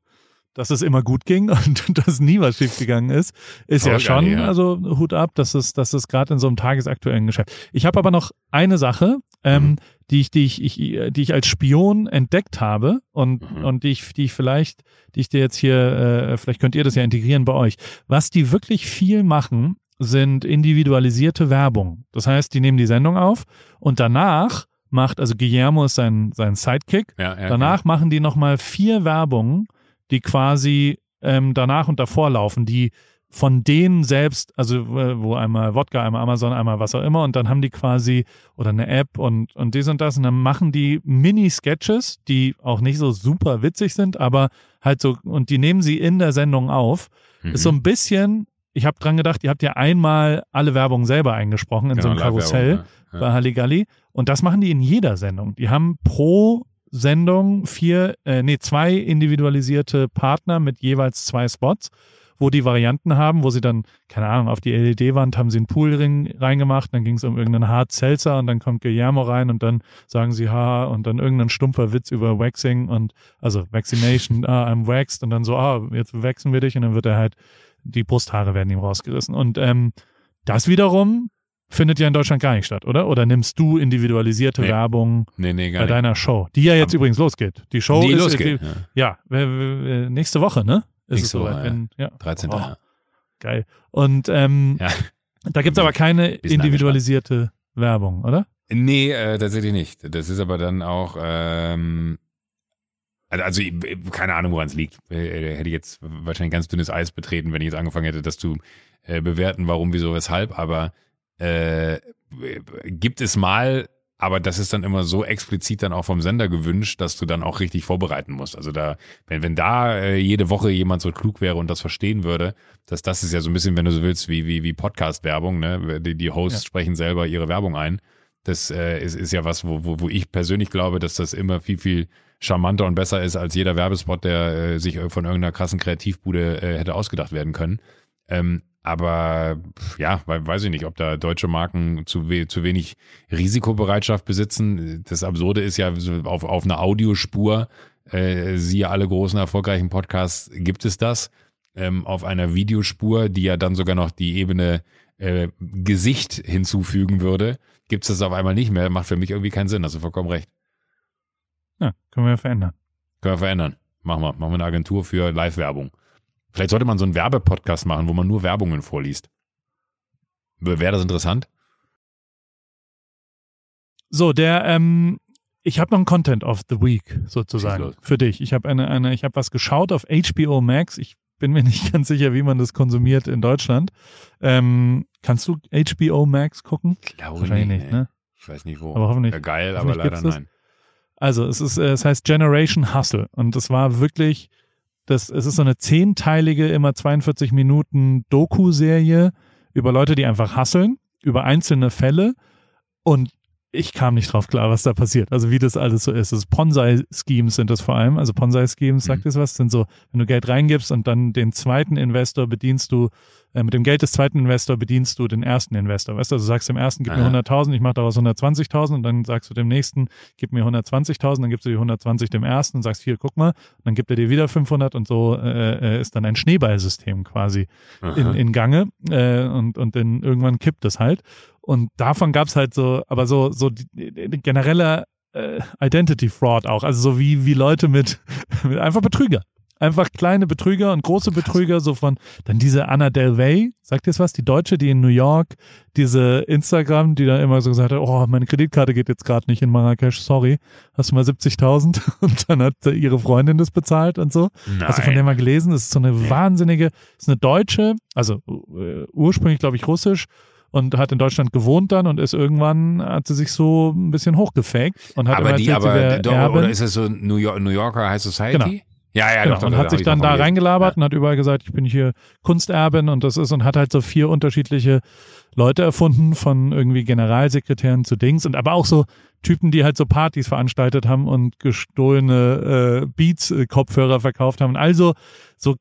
dass es immer gut ging *laughs* und dass nie was schiefgegangen ist, ist ja Voll geil, schon, ja. also Hut ab, dass es, dass es gerade in so einem tagesaktuellen Geschäft. Ich habe aber noch eine Sache, ähm, Mhm. Die ich, die ich, ich, die ich als Spion entdeckt habe und, Mhm. und die ich, die ich vielleicht, die ich dir jetzt hier, äh, vielleicht könnt ihr das ja integrieren bei euch. Was die wirklich viel machen, sind individualisierte Werbung. Das heißt, die nehmen die Sendung auf und danach macht, also Guillermo ist sein, sein Sidekick, Ja, ja, Danach machen die nochmal vier Werbungen, die quasi ähm, danach und davor laufen, die von denen selbst, also äh, wo einmal Wodka, einmal Amazon, einmal was auch immer, und dann haben die quasi oder eine App und, und dies und das, und dann machen die Mini-Sketches, die auch nicht so super witzig sind, aber halt so, und die nehmen sie in der Sendung auf. Mhm. Ist so ein bisschen, ich habe dran gedacht, ihr habt ja einmal alle Werbungen selber eingesprochen in Genau, so einem Karussell Live-Werbung, ja. bei Halligalli. Und das machen die in jeder Sendung. Die haben pro Sendung vier, äh, nee, zwei individualisierte Partner mit jeweils zwei Spots, wo die Varianten haben, wo sie dann, keine Ahnung, auf die LED-Wand haben sie einen Poolring reingemacht, dann ging es um irgendeinen Hard Seltzer und dann kommt Guillermo rein und dann sagen sie ha und dann irgendein stumpfer Witz über Waxing und also Vaccination, *laughs* ah, I'm waxed und dann so, ah, jetzt waxen wir dich und dann wird er halt, die Brusthaare werden ihm rausgerissen. Und ähm, das wiederum findet ja in Deutschland gar nicht statt, oder? Oder nimmst du individualisierte Nee, Werbung Nee, nee, bei nicht. deiner Show? Die ja jetzt Am- übrigens losgeht. Die Show Die ist losgeht. Die, ja. ja, nächste Woche, ne? Ist es soweit. Woche, wenn, ja. 13. Oh, geil. Und ähm, Ja. da gibt's aber keine individualisierte Werbung, oder? Nee, äh, tatsächlich nicht. Das ist aber dann auch, ähm, also, ich- keine Ahnung, woran es liegt. Äh, hätte ich jetzt wahrscheinlich ganz dünnes Eis betreten, wenn ich jetzt angefangen hätte, das zu äh, bewerten, warum, wieso, weshalb. Aber äh, äh, gibt es mal, aber das ist dann immer so explizit dann auch vom Sender gewünscht, dass du dann auch richtig vorbereiten musst. Also da, wenn, wenn da äh, jede Woche jemand so klug wäre und das verstehen würde, dass das ist ja so ein bisschen, wenn du so willst, wie, wie, wie Podcast-Werbung, ne? Die, die Hosts ja. sprechen selber ihre Werbung ein. Das äh, ist, ist ja was, wo, wo, wo ich persönlich glaube, dass das immer viel, viel charmanter und besser ist als jeder Werbespot, der äh, sich von irgendeiner krassen Kreativbude äh, hätte ausgedacht werden können. Ähm, aber ja, weiß ich nicht, ob da deutsche Marken zu, we zu wenig Risikobereitschaft besitzen. Das Absurde ist ja, auf, auf einer Audiospur, äh, siehe alle großen erfolgreichen Podcasts, gibt es das. Ähm, auf einer Videospur, die ja dann sogar noch die Ebene äh, Gesicht hinzufügen würde, gibt es das auf einmal nicht mehr. Macht für mich irgendwie keinen Sinn. Hast du vollkommen recht. Ja, können wir verändern. Können wir verändern. Machen wir. Machen wir eine Agentur für Live-Werbung. Vielleicht sollte man so einen Werbepodcast machen, wo man nur Werbungen vorliest. Wäre das interessant? So, der, ähm, ich habe noch einen Content of the Week sozusagen für dich. Ich habe eine, eine, ich habe was geschaut auf HBO Max. Ich bin mir *laughs* nicht ganz sicher, wie man das konsumiert in Deutschland. Ähm, kannst du HBO Max gucken? Glaube Wahrscheinlich nicht, ne? Ich weiß nicht wo. Aber hoffentlich. Ja, geil, aber leider nein. Also es ist, es heißt Generation Hustle und es war wirklich das, es ist so eine zehnteilige, immer 42 Minuten Doku-Serie über Leute, die einfach hasseln, über einzelne Fälle. Und ich kam nicht drauf klar, was da passiert. Also wie das alles so ist. Das Ponsai-Schemes sind das vor allem. Also Ponsai-Schemes, sagt mhm. es was, sind so, wenn du Geld reingibst und dann den zweiten Investor bedienst du, äh, mit dem Geld des zweiten Investor bedienst du den ersten Investor. Weißt du, also du sagst dem ersten, gib Aha. mir 100.000, ich mache daraus 120.000 und dann sagst du dem nächsten, gib mir 120.000, dann gibst du die 120 dem ersten und sagst, hier, guck mal, dann gibt er dir wieder 500 und so äh, äh, ist dann ein Schneeballsystem quasi in, in Gange äh, und, und dann irgendwann kippt es halt. Und davon gab es halt so, aber so, so die, die generelle äh, Identity Fraud auch. Also so wie, wie Leute mit, *laughs* mit einfach Betrüger. Einfach kleine Betrüger und große. Betrüger, so von, dann diese Anna Del Rey, sagt ihr es was? Die Deutsche, die in New York, diese Instagram, die da immer so gesagt hat, oh, meine Kreditkarte geht jetzt gerade nicht in Marrakesch, sorry, hast du mal 70.000? *laughs* Und dann hat ihre Freundin das bezahlt und so. Nein. Hast du von der mal gelesen? Das ist so eine wahnsinnige, das ist eine Deutsche, also uh, ursprünglich, glaube ich, russisch, und hat in Deutschland gewohnt dann und ist irgendwann, hat sie sich so ein bisschen hochgefaked und hat aber die, aber, doch, oder ist es so New, York, New Yorker High Society? Genau. Ja, ja, genau. doch, doch, und hat sich dann da reingelabert ja. und hat überall gesagt, ich bin hier Kunsterbin und das ist und hat halt so vier unterschiedliche Leute erfunden, von irgendwie Generalsekretären zu Dings und aber auch so Typen, die halt so Partys veranstaltet haben und gestohlene äh, Beats-Kopfhörer verkauft haben. Also so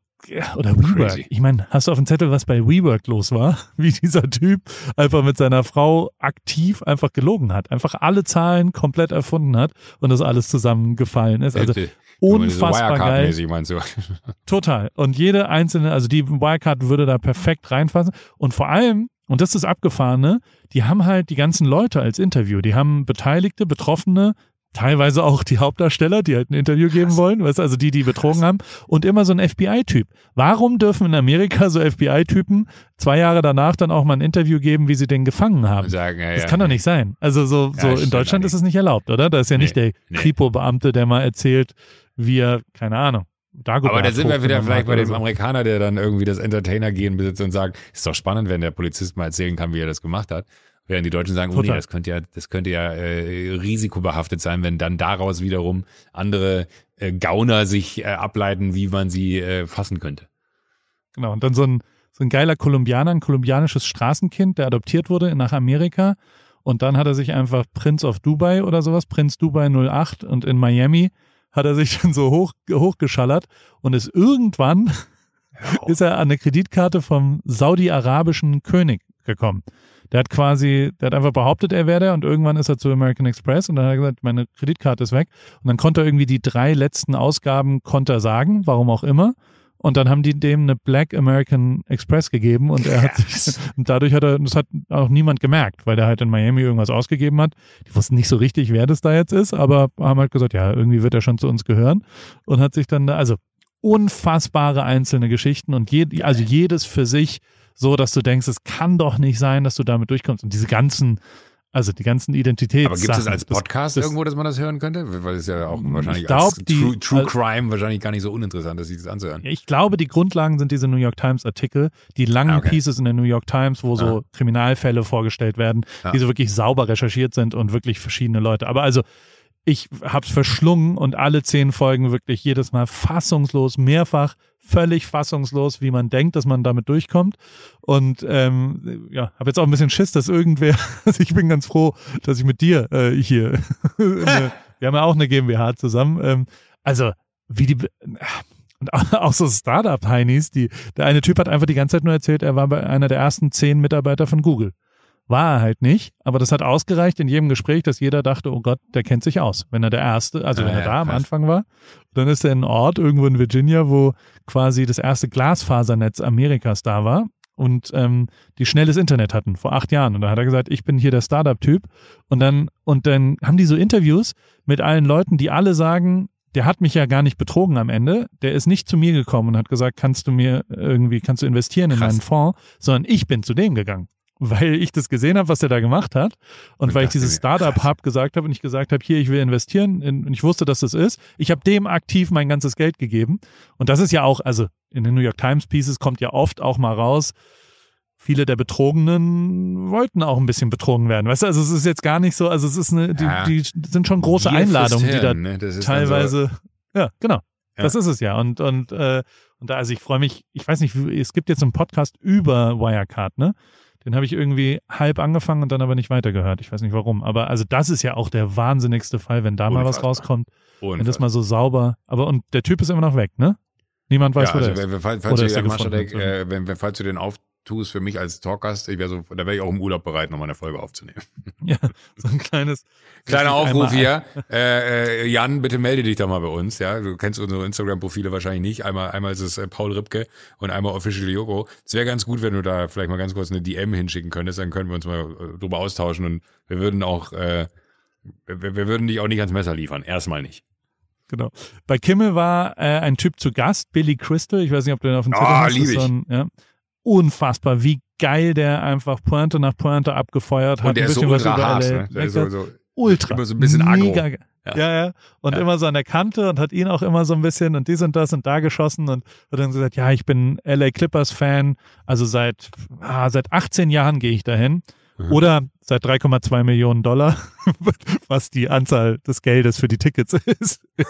oder WeWork. Crazy. Ich meine, hast du auf dem Zettel, was bei WeWork los war? *laughs* Wie dieser Typ einfach mit seiner Frau aktiv einfach gelogen hat, einfach alle Zahlen komplett erfunden hat und das alles zusammengefallen ist. Also unfassbar geil. Meinst du? *laughs* Total. Und jede einzelne, also die Wirecard würde da perfekt reinfassen. Und vor allem, und das ist das Abgefahrene, die haben halt die ganzen Leute als Interview. Die haben Beteiligte, Betroffene, teilweise auch die Hauptdarsteller, die halt ein Interview geben Krass. wollen, weißt, also die, die betrogen haben, und immer so ein FBI-Typ. Warum dürfen in Amerika so FBI-Typen zwei Jahre danach dann auch mal ein Interview geben, wie sie den gefangen haben? Sagen, ja, das ja. kann doch nicht sein. Also so, so in Deutschland ist es nicht erlaubt, oder? Da ist ja nicht nee, der nee. Kripo-Beamte, der mal erzählt, wie er, keine Ahnung, Dagobert Aber da sind wir wieder vielleicht bei dem so. Amerikaner, der dann irgendwie das Entertainer-Gehen besitzt und sagt, ist doch spannend, wenn der Polizist mal erzählen kann, wie er das gemacht hat. Während die Deutschen sagen, oh nee, das könnte ja, das könnte ja äh, risikobehaftet sein, wenn dann daraus wiederum andere äh, Gauner sich äh, ableiten, wie man sie äh, fassen könnte. Genau, und dann so ein, so ein geiler Kolumbianer, ein kolumbianisches Straßenkind, der adoptiert wurde nach Amerika. Und dann hat er sich einfach Prince of Dubai oder sowas, Prinz Dubai 08 und in Miami hat er sich *laughs* dann so hoch, hochgeschallert und ist irgendwann *laughs* ist er an eine Kreditkarte vom saudi-arabischen König gekommen. Der hat quasi, der hat einfach behauptet, er wäre der und irgendwann ist er zu American Express und dann hat er gesagt, meine Kreditkarte ist weg. Und dann konnte er irgendwie die drei letzten Ausgaben konnte er sagen, warum auch immer. Und dann haben die dem eine Black American Express gegeben und er hat sich, und dadurch hat er, das hat auch niemand gemerkt, weil der halt in Miami irgendwas ausgegeben hat. Die wussten nicht so richtig, wer das da jetzt ist, aber haben halt gesagt, ja, irgendwie wird er schon zu uns gehören und hat sich dann, also unfassbare einzelne Geschichten und je, also jedes für sich so, dass du denkst, es kann doch nicht sein, dass du damit durchkommst. Und diese ganzen Also die ganzen Identitäten. Aber gibt es als Podcast das, irgendwo, dass man das hören könnte? Weil es ja auch wahrscheinlich glaub, als die, True, True also, Crime wahrscheinlich gar nicht so uninteressant ist, sich das anzuhören. Ich glaube, die Grundlagen sind diese New York Times Artikel, die langen ah, okay. Pieces in der New York Times, wo so ah. Kriminalfälle vorgestellt werden, ah. die so wirklich sauber recherchiert sind und wirklich verschiedene Leute. Aber also ich hab's verschlungen und alle zehn Folgen wirklich jedes Mal fassungslos, mehrfach völlig fassungslos, wie man denkt, dass man damit durchkommt. Und ähm, ja, habe jetzt auch ein bisschen Schiss, dass irgendwer, *laughs* also ich bin ganz froh, dass ich mit dir äh, hier, *laughs* eine, wir haben ja auch eine GmbH zusammen. Ähm, also wie die und auch so Startup-Heinis, die, der eine Typ hat einfach die ganze Zeit nur erzählt, er war bei einer der ersten zehn Mitarbeiter von Google. War er halt nicht, aber das hat ausgereicht in jedem Gespräch, dass jeder dachte, oh Gott, der kennt sich aus. Wenn er der Erste, also wenn er da am Anfang war, dann ist er in einem Ort irgendwo in Virginia, wo quasi das erste Glasfasernetz Amerikas da war und ähm, die schnelles Internet hatten vor acht Jahren. Und da hat er gesagt, ich bin hier der Startup-Typ. Und dann, und dann haben die so Interviews mit allen Leuten, die alle sagen, der hat mich ja gar nicht betrogen am Ende. Der ist nicht zu mir gekommen und hat gesagt, kannst du mir irgendwie, kannst du investieren in Krass. meinen Fonds, sondern ich bin zu dem gegangen weil ich das gesehen habe, was er da gemacht hat und, und weil ich dieses Startup-Hub gesagt habe und ich gesagt habe, hier, ich will investieren und ich wusste, dass das ist. Ich habe dem aktiv mein ganzes Geld gegeben und das ist ja auch, also in den New York Times Pieces kommt ja oft auch mal raus, viele der Betrogenen wollten auch ein bisschen betrogen werden. Weißt du, also es ist jetzt gar nicht so, also es ist eine, die, ja, die sind schon große Einladungen, die da ne? teilweise, so ja, genau. Ja. Das ist es ja. Und, und, äh, und da, also ich freue mich, ich weiß nicht, es gibt jetzt einen Podcast über Wirecard, ne? Den habe ich irgendwie halb angefangen und dann aber nicht weitergehört. Ich weiß nicht warum. Aber also das ist ja auch der wahnsinnigste Fall, wenn da mal was rauskommt. Wenn das mal so sauber. Aber und der Typ ist immer noch weg, ne? Niemand weiß, ja, wo also, der ist. Falls, falls, du, Maschadek, äh, wenn, falls du den auf, tust für mich als Talkgast, ich wäre so, da wäre ich auch im Urlaub bereit, nochmal eine Folge aufzunehmen. *laughs* Ja, so ein kleines. *laughs* Kleiner Aufruf hier. Äh, äh, Jan, bitte melde dich da mal bei uns. Ja, du kennst unsere Instagram-Profile wahrscheinlich nicht. Einmal, einmal ist es äh, Paul Ripke und einmal Official Yoko. Es wäre ganz gut, wenn du da vielleicht mal ganz kurz eine DM hinschicken könntest, dann können wir uns mal äh, drüber austauschen und wir würden auch, äh, wir, wir würden dich auch nicht ans Messer liefern. Erstmal nicht. Genau. Bei Kimmel war äh, ein Typ zu Gast, Billy Crystal. Ich weiß nicht, ob du den auf dem Zettel oh, hast. Lieb ich. So ein, ja unfassbar, wie geil der einfach Pointe nach Pointe abgefeuert hat. Und der ein ist so ultra hart, ne? Der ist so, so, ultra. Immer so ein bisschen mega, aggro. Ja, ja. ja. Und ja. immer so an der Kante und hat ihn auch immer so ein bisschen und dies und das und da geschossen und hat dann gesagt, ja, ich bin LA Clippers Fan, also seit, ah, seit 18 Jahren gehe ich dahin. Mhm. Oder seit 3,2 Millionen Dollar, *laughs* was die Anzahl des Geldes für die Tickets *laughs* ist. *laughs*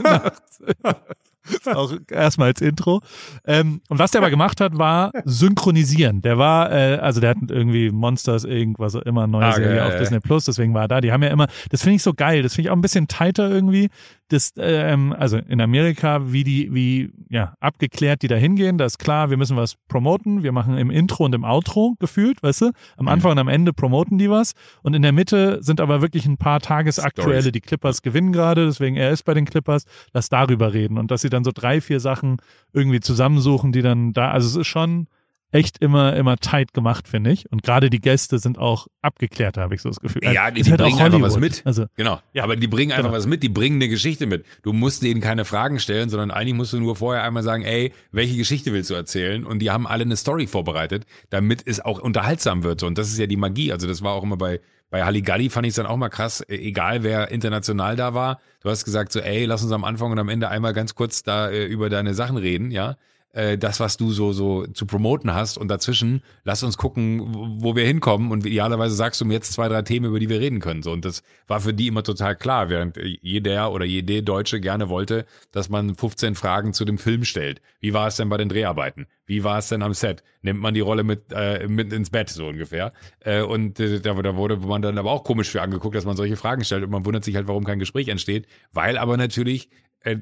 *laughs* auch erstmal als Intro. Ähm, und was der aber gemacht hat, war synchronisieren. Der war, äh, also der hat irgendwie Monsters irgendwas auch immer neue ah, Serie okay, auf Disney Plus, deswegen war er da. Die haben ja immer, das finde ich so geil. Das finde ich auch ein bisschen tighter irgendwie. Das, ähm, also in Amerika, wie die, wie ja abgeklärt die da hingehen. Da ist klar, wir müssen was promoten. Wir machen im Intro und im Outro gefühlt, weißt du. Am mhm. Anfang und am Ende promoten die was. Und in der Mitte sind aber wirklich ein paar tagesaktuelle. Die Clippers gewinnen gerade, deswegen er ist bei den Clippers. Lass darüber reden und dass sie dann so drei, vier Sachen irgendwie zusammensuchen, die dann da, also es ist schon echt immer, immer tight gemacht, finde ich. Und gerade die Gäste sind auch abgeklärt, habe ich so das Gefühl. Ja, die, die halt bringen einfach was mit. Also, genau. Ja, aber die bringen einfach genau. was mit, die bringen eine Geschichte mit. Du musst denen keine Fragen stellen, sondern eigentlich musst du nur vorher einmal sagen, ey, welche Geschichte willst du erzählen? Und die haben alle eine Story vorbereitet, damit es auch unterhaltsam wird. Und das ist ja die Magie. Also das war auch immer bei, bei Halligalli fand ich es dann auch mal krass, e, egal wer international da war. Du hast gesagt so, ey, lass uns am Anfang und am Ende einmal ganz kurz da äh, über deine Sachen reden, ja äh, das, was du so, so zu promoten hast und dazwischen lass uns gucken, wo wir hinkommen und idealerweise sagst du mir jetzt zwei, drei Themen, über die wir reden können. So, und das war für die immer total klar, während jeder oder jede Deutsche gerne wollte, dass man 15 Fragen zu dem Film stellt. Wie war es denn bei den Dreharbeiten? Wie war es denn am Set? Nimmt man die Rolle mit, äh, mit ins Bett, so ungefähr. Äh, und äh, da, da wurde man dann aber auch komisch für angeguckt, dass man solche Fragen stellt und man wundert sich halt, warum kein Gespräch entsteht, weil aber natürlich äh,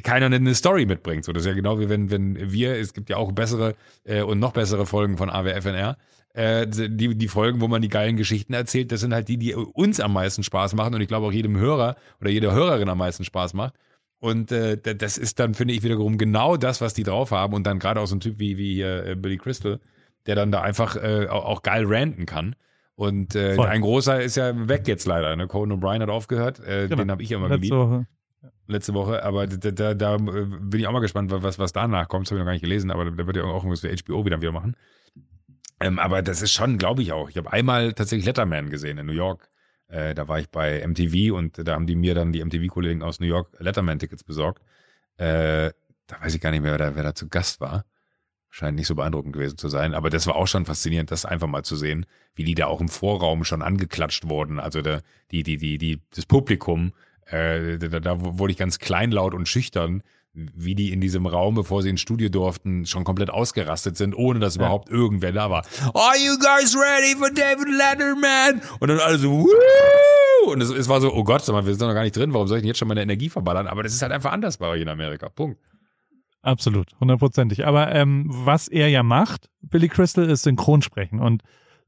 keiner eine Story mitbringt. So, das ist ja genau wie wenn, wenn wir, es gibt ja auch bessere äh, und noch bessere Folgen von AWFNR. Äh, die, die Folgen, wo man die geilen Geschichten erzählt, das sind halt die, die uns am meisten Spaß machen und ich glaube auch jedem Hörer oder jeder Hörerin am meisten Spaß macht. Und äh, das ist dann, finde ich, wiederum genau das, was die drauf haben. Und dann gerade auch so ein Typ wie, wie äh, Billy Crystal, der dann da einfach äh, auch geil ranten kann. Und äh, ein großer ist ja weg jetzt leider. Ne? Conan O'Brien hat aufgehört. Äh, genau. Den habe ich immer geliebt. Woche letzte Woche, aber da, da, da, bin ich auch mal gespannt, was, was danach kommt. Das habe ich noch gar nicht gelesen, aber da wird ja auch irgendwas für HBO wieder wieder machen. Ähm, aber das ist schon, glaube ich auch. Ich habe einmal tatsächlich Letterman gesehen in New York. Äh, da war ich bei MTV und da haben die mir dann die MTV-Kollegen aus New York Letterman-Tickets besorgt. Äh, da weiß ich gar nicht mehr, wer da, wer da zu Gast war. Scheint nicht so beeindruckend gewesen zu sein, aber das war auch schon faszinierend, das einfach mal zu sehen, wie die da auch im Vorraum schon angeklatscht wurden. Also der, die, die, die, die, das Publikum, äh, da, da wurde ich ganz kleinlaut und schüchtern, wie die in diesem Raum, bevor sie ins Studio durften, schon komplett ausgerastet sind, ohne dass überhaupt irgendwer da war. Are you guys ready for David Letterman? Und dann alle so, Woo! und es, es war so, oh Gott, wir sind noch gar nicht drin, warum soll ich denn jetzt schon meine Energie verballern? Aber das ist halt einfach anders bei euch in Amerika. Punkt. Absolut, hundertprozentig. Aber ähm, was er ja macht, Billy Crystal, ist Synchronsprechen. Und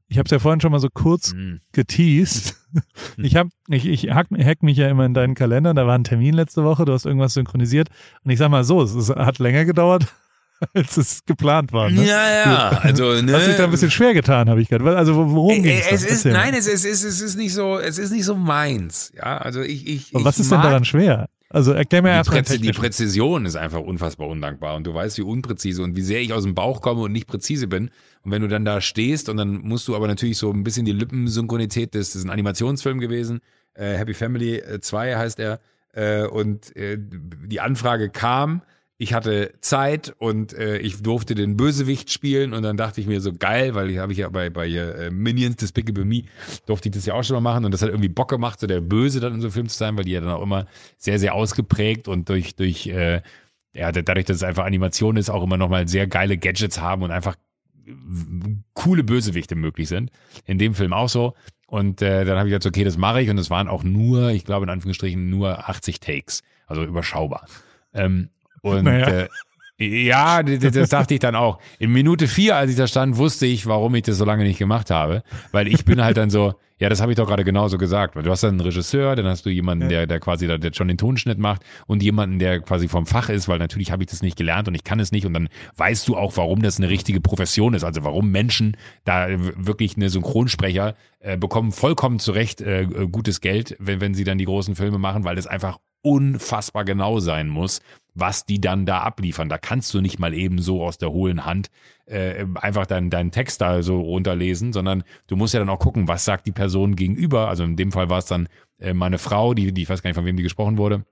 ich habe es ja vorhin schon mal so kurz Mm. geteased. *laughs* Ich habe, ich, ich hack, hack mich ja immer in deinen Kalender. Da war ein Termin letzte Woche, du hast irgendwas synchronisiert. Und ich sag mal so, es, es hat länger gedauert, *laughs* als es geplant war. Ne? Ja, ja, also, ne. Hast dich da ein bisschen schwer getan, habe ich gehört. Also worum ging ey, es? ist, nein, es ist, es ist, es ist nicht so, es ist nicht so meins. Ja, also ich, ich, Und ich was ist denn daran schwer? Also erklär mir die, erstmal Präzi die. Präzision ist einfach unfassbar undankbar und du weißt, wie unpräzise und wie sehr ich aus dem Bauch komme und nicht präzise bin. Und wenn du dann da stehst und dann musst du aber natürlich so ein bisschen die Lippensynchronität, das, ist ein Animationsfilm gewesen, äh, Happy Family 2 heißt er, äh, und äh, die Anfrage kam, ich hatte Zeit und äh, ich durfte den Bösewicht spielen und dann dachte ich mir so geil, weil ich habe ich ja bei, bei äh, Minions Despicable Me durfte ich das ja auch schon mal machen und das hat irgendwie Bock gemacht, so der Böse dann in so einem Film zu sein, weil die ja dann auch immer sehr, sehr ausgeprägt und durch, durch äh, ja, da- dadurch, dass es einfach Animation ist, auch immer nochmal sehr geile Gadgets haben und einfach coole Bösewichte möglich sind. In dem Film auch so. Und äh, dann habe ich gesagt, okay, das mache ich. Und es waren auch nur, ich glaube in Anführungsstrichen, nur 80 Takes. Also überschaubar. Ähm, und Naja. äh, ja, d- d- das dachte ich dann auch. In Minute vier, als ich da stand, wusste ich, warum ich das so lange nicht gemacht habe. Weil ich bin halt dann so, ja, das habe ich doch gerade genauso gesagt. Weil du hast dann einen Regisseur, dann hast du jemanden, der, der quasi da, der schon den Tonschnitt macht und jemanden, der quasi vom Fach ist, weil natürlich habe ich das nicht gelernt und ich kann es nicht. Und dann weißt du auch, warum das eine richtige Profession ist. Also warum Menschen da wirklich eine Synchronsprecher äh, bekommen vollkommen zurecht äh, äh, gutes Geld, wenn, wenn sie dann die großen Filme machen, weil das einfach unfassbar genau sein muss, was die dann da abliefern. Da kannst du nicht mal eben so aus der hohlen Hand äh, einfach deinen deinen Text da so runterlesen, sondern du musst ja dann auch gucken, was sagt die Person gegenüber. Also in dem Fall war es dann äh, meine Frau, die, die ich weiß gar nicht, von wem die gesprochen wurde.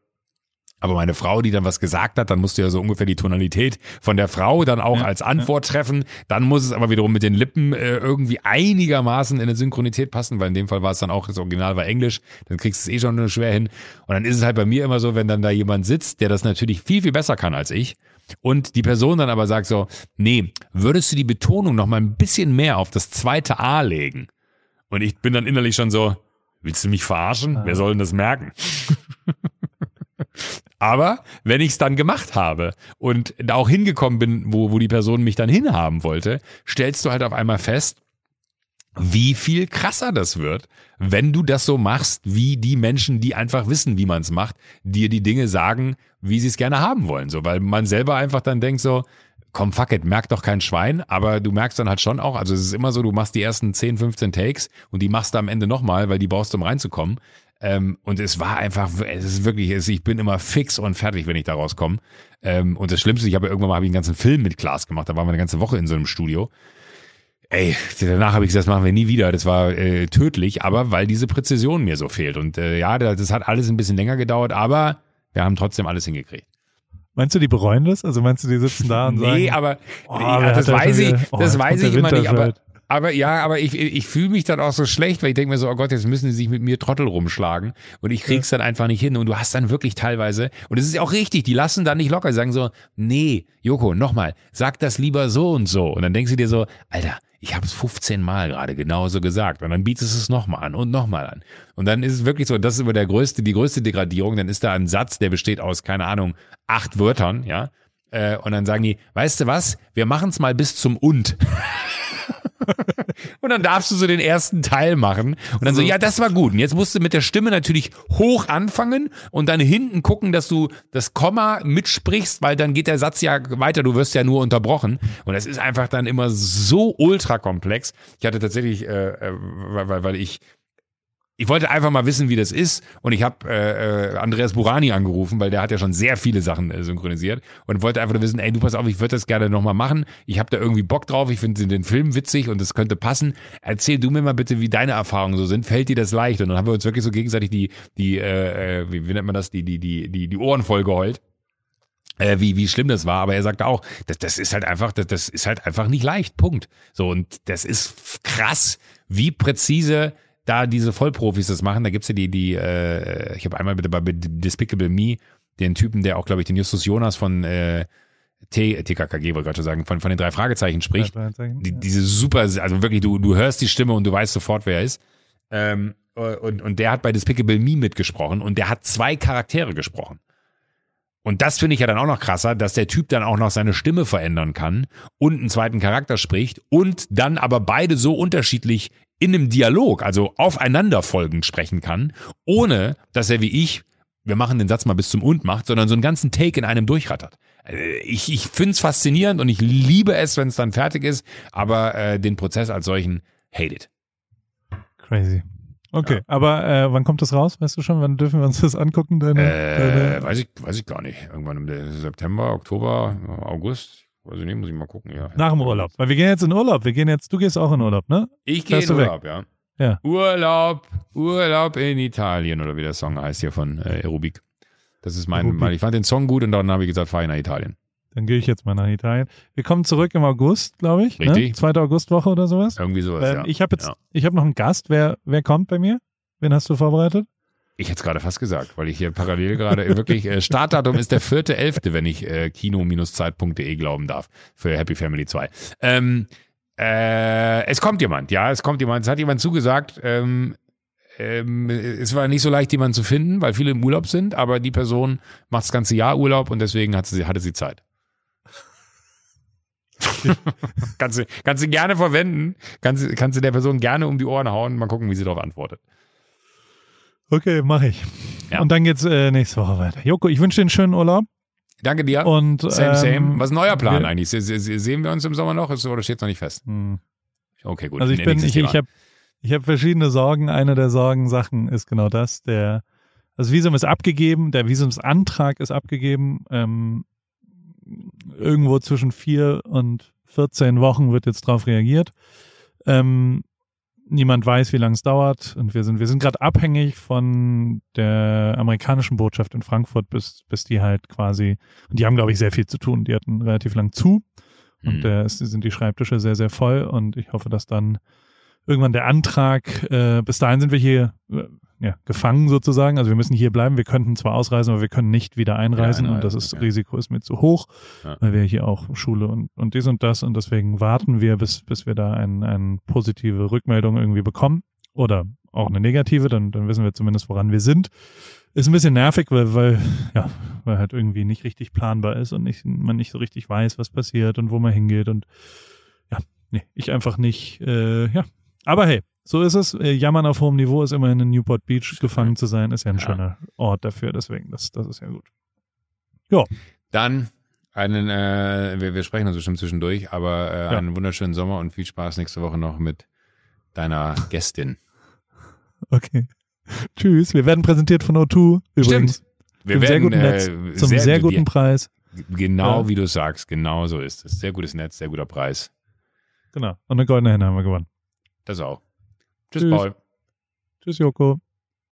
Aber meine Frau, die dann was gesagt hat, dann musst du ja so ungefähr die Tonalität von der Frau dann auch als Antwort treffen. Dann muss es aber wiederum mit den Lippen äh, irgendwie einigermaßen in eine Synchronität passen, weil in dem Fall war es dann auch, das Original war Englisch, dann kriegst du es eh schon nur schwer hin. Und dann ist es halt bei mir immer so, wenn dann da jemand sitzt, der das natürlich viel, viel besser kann als ich. Und die Person dann aber sagt so, nee, würdest du die Betonung noch mal ein bisschen mehr auf das zweite A legen? Und ich bin dann innerlich schon so, willst du mich verarschen? Wer soll denn das merken? Aber wenn ich es dann gemacht habe und da auch hingekommen bin, wo, wo die Person mich dann hinhaben wollte, stellst du halt auf einmal fest, wie viel krasser das wird, wenn du das so machst, wie die Menschen, die einfach wissen, wie man es macht, dir die Dinge sagen, wie sie es gerne haben wollen. So, weil man selber einfach dann denkt so, komm, fuck it, merkt doch kein Schwein, aber du merkst dann halt schon auch, also es ist immer so, du machst die ersten 10, 15 Takes und die machst du am Ende nochmal, weil die brauchst du, um reinzukommen. Ähm, und es war einfach, es ist wirklich, es, ich bin immer fix und fertig, wenn ich da rauskomme. Ähm, und das Schlimmste, ich habe ja irgendwann mal hab ich einen ganzen Film mit Klaas gemacht, da waren wir eine ganze Woche in so einem Studio. Ey, danach habe ich gesagt, das machen wir nie wieder. Das war äh, tödlich, aber weil diese Präzision mir so fehlt. Und äh, ja, das hat alles ein bisschen länger gedauert, aber wir haben trotzdem alles hingekriegt. Meinst du, die bereuen das? Also meinst du, die sitzen da und Nee, sagen, aber Oh, ja, das weiß ich, wieder- oh, das weiß ich immer nicht, aber, aber ja, aber ich, ich fühle mich dann auch so schlecht, weil ich denke mir so, oh Gott, jetzt müssen sie sich mit mir Trottel rumschlagen und ich krieg's dann einfach nicht hin und du hast dann wirklich teilweise, und es ist ja auch richtig, die lassen dann nicht locker, die sagen so, nee, Joko, nochmal, sag das lieber so und so und dann denkst du dir so, Alter, ich habe es 15 Mal gerade genauso gesagt und dann bietest du es nochmal an und nochmal an. Und dann ist es wirklich so, das ist immer der größte, die größte Degradierung, dann ist da ein Satz, der besteht aus, keine Ahnung, acht Wörtern, ja, äh, und dann sagen die, weißt du was, wir machen es mal bis zum und. *laughs* und dann darfst du so den ersten Teil machen. Und dann so, ja, das war gut. Und jetzt musst du mit der Stimme natürlich hoch anfangen und dann hinten gucken, dass du das Komma mitsprichst, weil dann geht der Satz ja weiter, du wirst ja nur unterbrochen. Und das ist einfach dann immer so ultra komplex. Ich hatte tatsächlich, äh, äh, weil, weil, weil ich ich wollte einfach mal wissen, wie das ist. Und ich habe äh, äh, Andreas Burani angerufen, weil der hat ja schon sehr viele Sachen äh, synchronisiert und wollte einfach nur wissen, ey, du pass auf, ich würde das gerne nochmal machen. Ich habe da irgendwie Bock drauf, ich finde den Film witzig und es könnte passen. Erzähl du mir mal bitte, wie deine Erfahrungen so sind. Fällt dir das leicht? Und dann haben wir uns wirklich so gegenseitig die, die, äh, äh wie, wie nennt man das, die, die, die, die, die Ohren voll geheult. Äh, wie, wie schlimm das war, aber er sagte auch, das, das ist halt einfach, das, das ist halt einfach nicht leicht. Punkt. So, und das ist krass, wie präzise da diese Vollprofis das machen, da gibt's ja die, die, äh, ich habe einmal bitte bei Despicable Me den Typen, der auch, glaube ich, den Justus Jonas von äh, T, TKKG, wollte ich gerade schon sagen, von, von den drei Fragezeichen spricht. Die, diese super, also wirklich, du, du hörst die Stimme und du weißt sofort, wer er ist. Ähm, und, und der hat bei Despicable Me mitgesprochen und der hat zwei Charaktere gesprochen. Und das finde ich ja dann auch noch krasser, dass der Typ dann auch noch seine Stimme verändern kann und einen zweiten Charakter spricht und dann aber beide so unterschiedlich in einem Dialog, also aufeinanderfolgend sprechen kann, ohne dass er wie ich, wir machen den Satz mal bis zum Und macht, sondern so einen ganzen Take in einem durchrattert. Äh, ich, ich finde es faszinierend und ich liebe es, wenn es dann fertig ist, aber äh, den Prozess als solchen hate it. Crazy. Okay, ja. aber äh, wann kommt das raus? Weißt du schon, wann dürfen wir uns das angucken? Deine, äh, deine Weiß, ich, weiß ich gar nicht. Irgendwann im September, Oktober, August. Also nee, muss ich mal gucken, ja. Nach dem Urlaub. Weil wir gehen jetzt in Urlaub. Wir gehen jetzt, du gehst auch in Urlaub, ne? Ich gehe in Urlaub, ja. ja. Urlaub, Urlaub in Italien oder wie der Song heißt hier von äh, Aerobik. Das ist mein, mein, ich fand den Song gut und dann habe ich gesagt, fahre ich nach Italien. Dann gehe ich jetzt mal nach Italien. Wir kommen zurück im August, glaube ich. Ne? Richtig. Ne? Zweite Augustwoche oder sowas. Irgendwie sowas, ähm, ja. Ich habe jetzt, ja. ich habe noch einen Gast. Wer, wer kommt bei mir? Wen hast du vorbereitet? Ich hätte es gerade fast gesagt, weil ich hier parallel gerade *laughs* wirklich, äh, Startdatum ist der vierte elfte, wenn ich äh, kino-zeit.de glauben darf, für Happy Family 2. Ähm, äh, es kommt jemand, ja, es kommt jemand, es hat jemand zugesagt, ähm, ähm, es war nicht so leicht, jemanden zu finden, weil viele im Urlaub sind, aber die Person macht das ganze Jahr Urlaub und deswegen hat sie, hatte sie Zeit. *laughs* kannst, du, kannst du gerne verwenden, kannst, kannst du der Person gerne um die Ohren hauen, mal gucken, wie sie darauf antwortet. Okay, mache ich. Ja. Und dann geht's äh, nächste Woche weiter. Joko, ich wünsche dir einen schönen Urlaub. Danke dir. Und, same, same. Ähm, Was ist neuer Plan wir, eigentlich? sehen wir uns im Sommer noch oder steht es noch nicht fest? Hm. Okay, gut. Also ich bin, ich, ich habe ich hab verschiedene Sorgen. Eine der Sorgensachen ist genau das. Der, das Visum ist abgegeben, der Visumsantrag ist abgegeben. Ähm, irgendwo zwischen vier und 14 Wochen wird jetzt drauf reagiert. Ähm, niemand weiß, wie lange es dauert. Und wir sind, wir sind gerade abhängig von der amerikanischen Botschaft in Frankfurt, bis, bis die halt quasi, und die haben, glaube ich, sehr viel zu tun. Die hatten relativ lang zu. Und mhm. da sind die Schreibtische sehr, sehr voll. Und ich hoffe, dass dann irgendwann der Antrag, äh, bis dahin sind wir hier äh, ja, gefangen sozusagen. Also wir müssen hier bleiben. Wir könnten zwar ausreisen, aber wir können nicht wieder einreisen. Ja, und das ist, okay. Risiko ist mir zu hoch, ja. weil wir hier auch Schule und, und dies und das. Und deswegen warten wir, bis, bis wir da eine ein positive Rückmeldung irgendwie bekommen. Oder auch eine negative, dann, dann wissen wir zumindest, woran wir sind. Ist ein bisschen nervig, weil, weil, ja, weil halt irgendwie nicht richtig planbar ist und nicht, man nicht so richtig weiß, was passiert und wo man hingeht. Und ja, nee, ich einfach nicht, äh, ja. Aber hey, so ist es. Äh, Jammern auf hohem Niveau ist immerhin in Newport Beach gefangen zu sein, ist ja ein ja. schöner Ort dafür. Deswegen, das, das ist ja gut. Ja. Dann einen, äh, wir, wir sprechen uns bestimmt zwischendurch, aber äh, ja. einen wunderschönen Sommer und viel Spaß nächste Woche noch mit deiner Gästin. Okay. Tschüss. Wir werden präsentiert von O2 übrigens. Stimmt. Wir werden, sehr guten Netz, äh, zum sehr, sehr guten Preis. Genau ja. wie du sagst, genau so ist es. Sehr gutes Netz, sehr guter Preis. Genau. Und eine goldene Henne haben wir gewonnen. Das auch. Tschüss, Tschüss. Paul. Tschüss, Joko.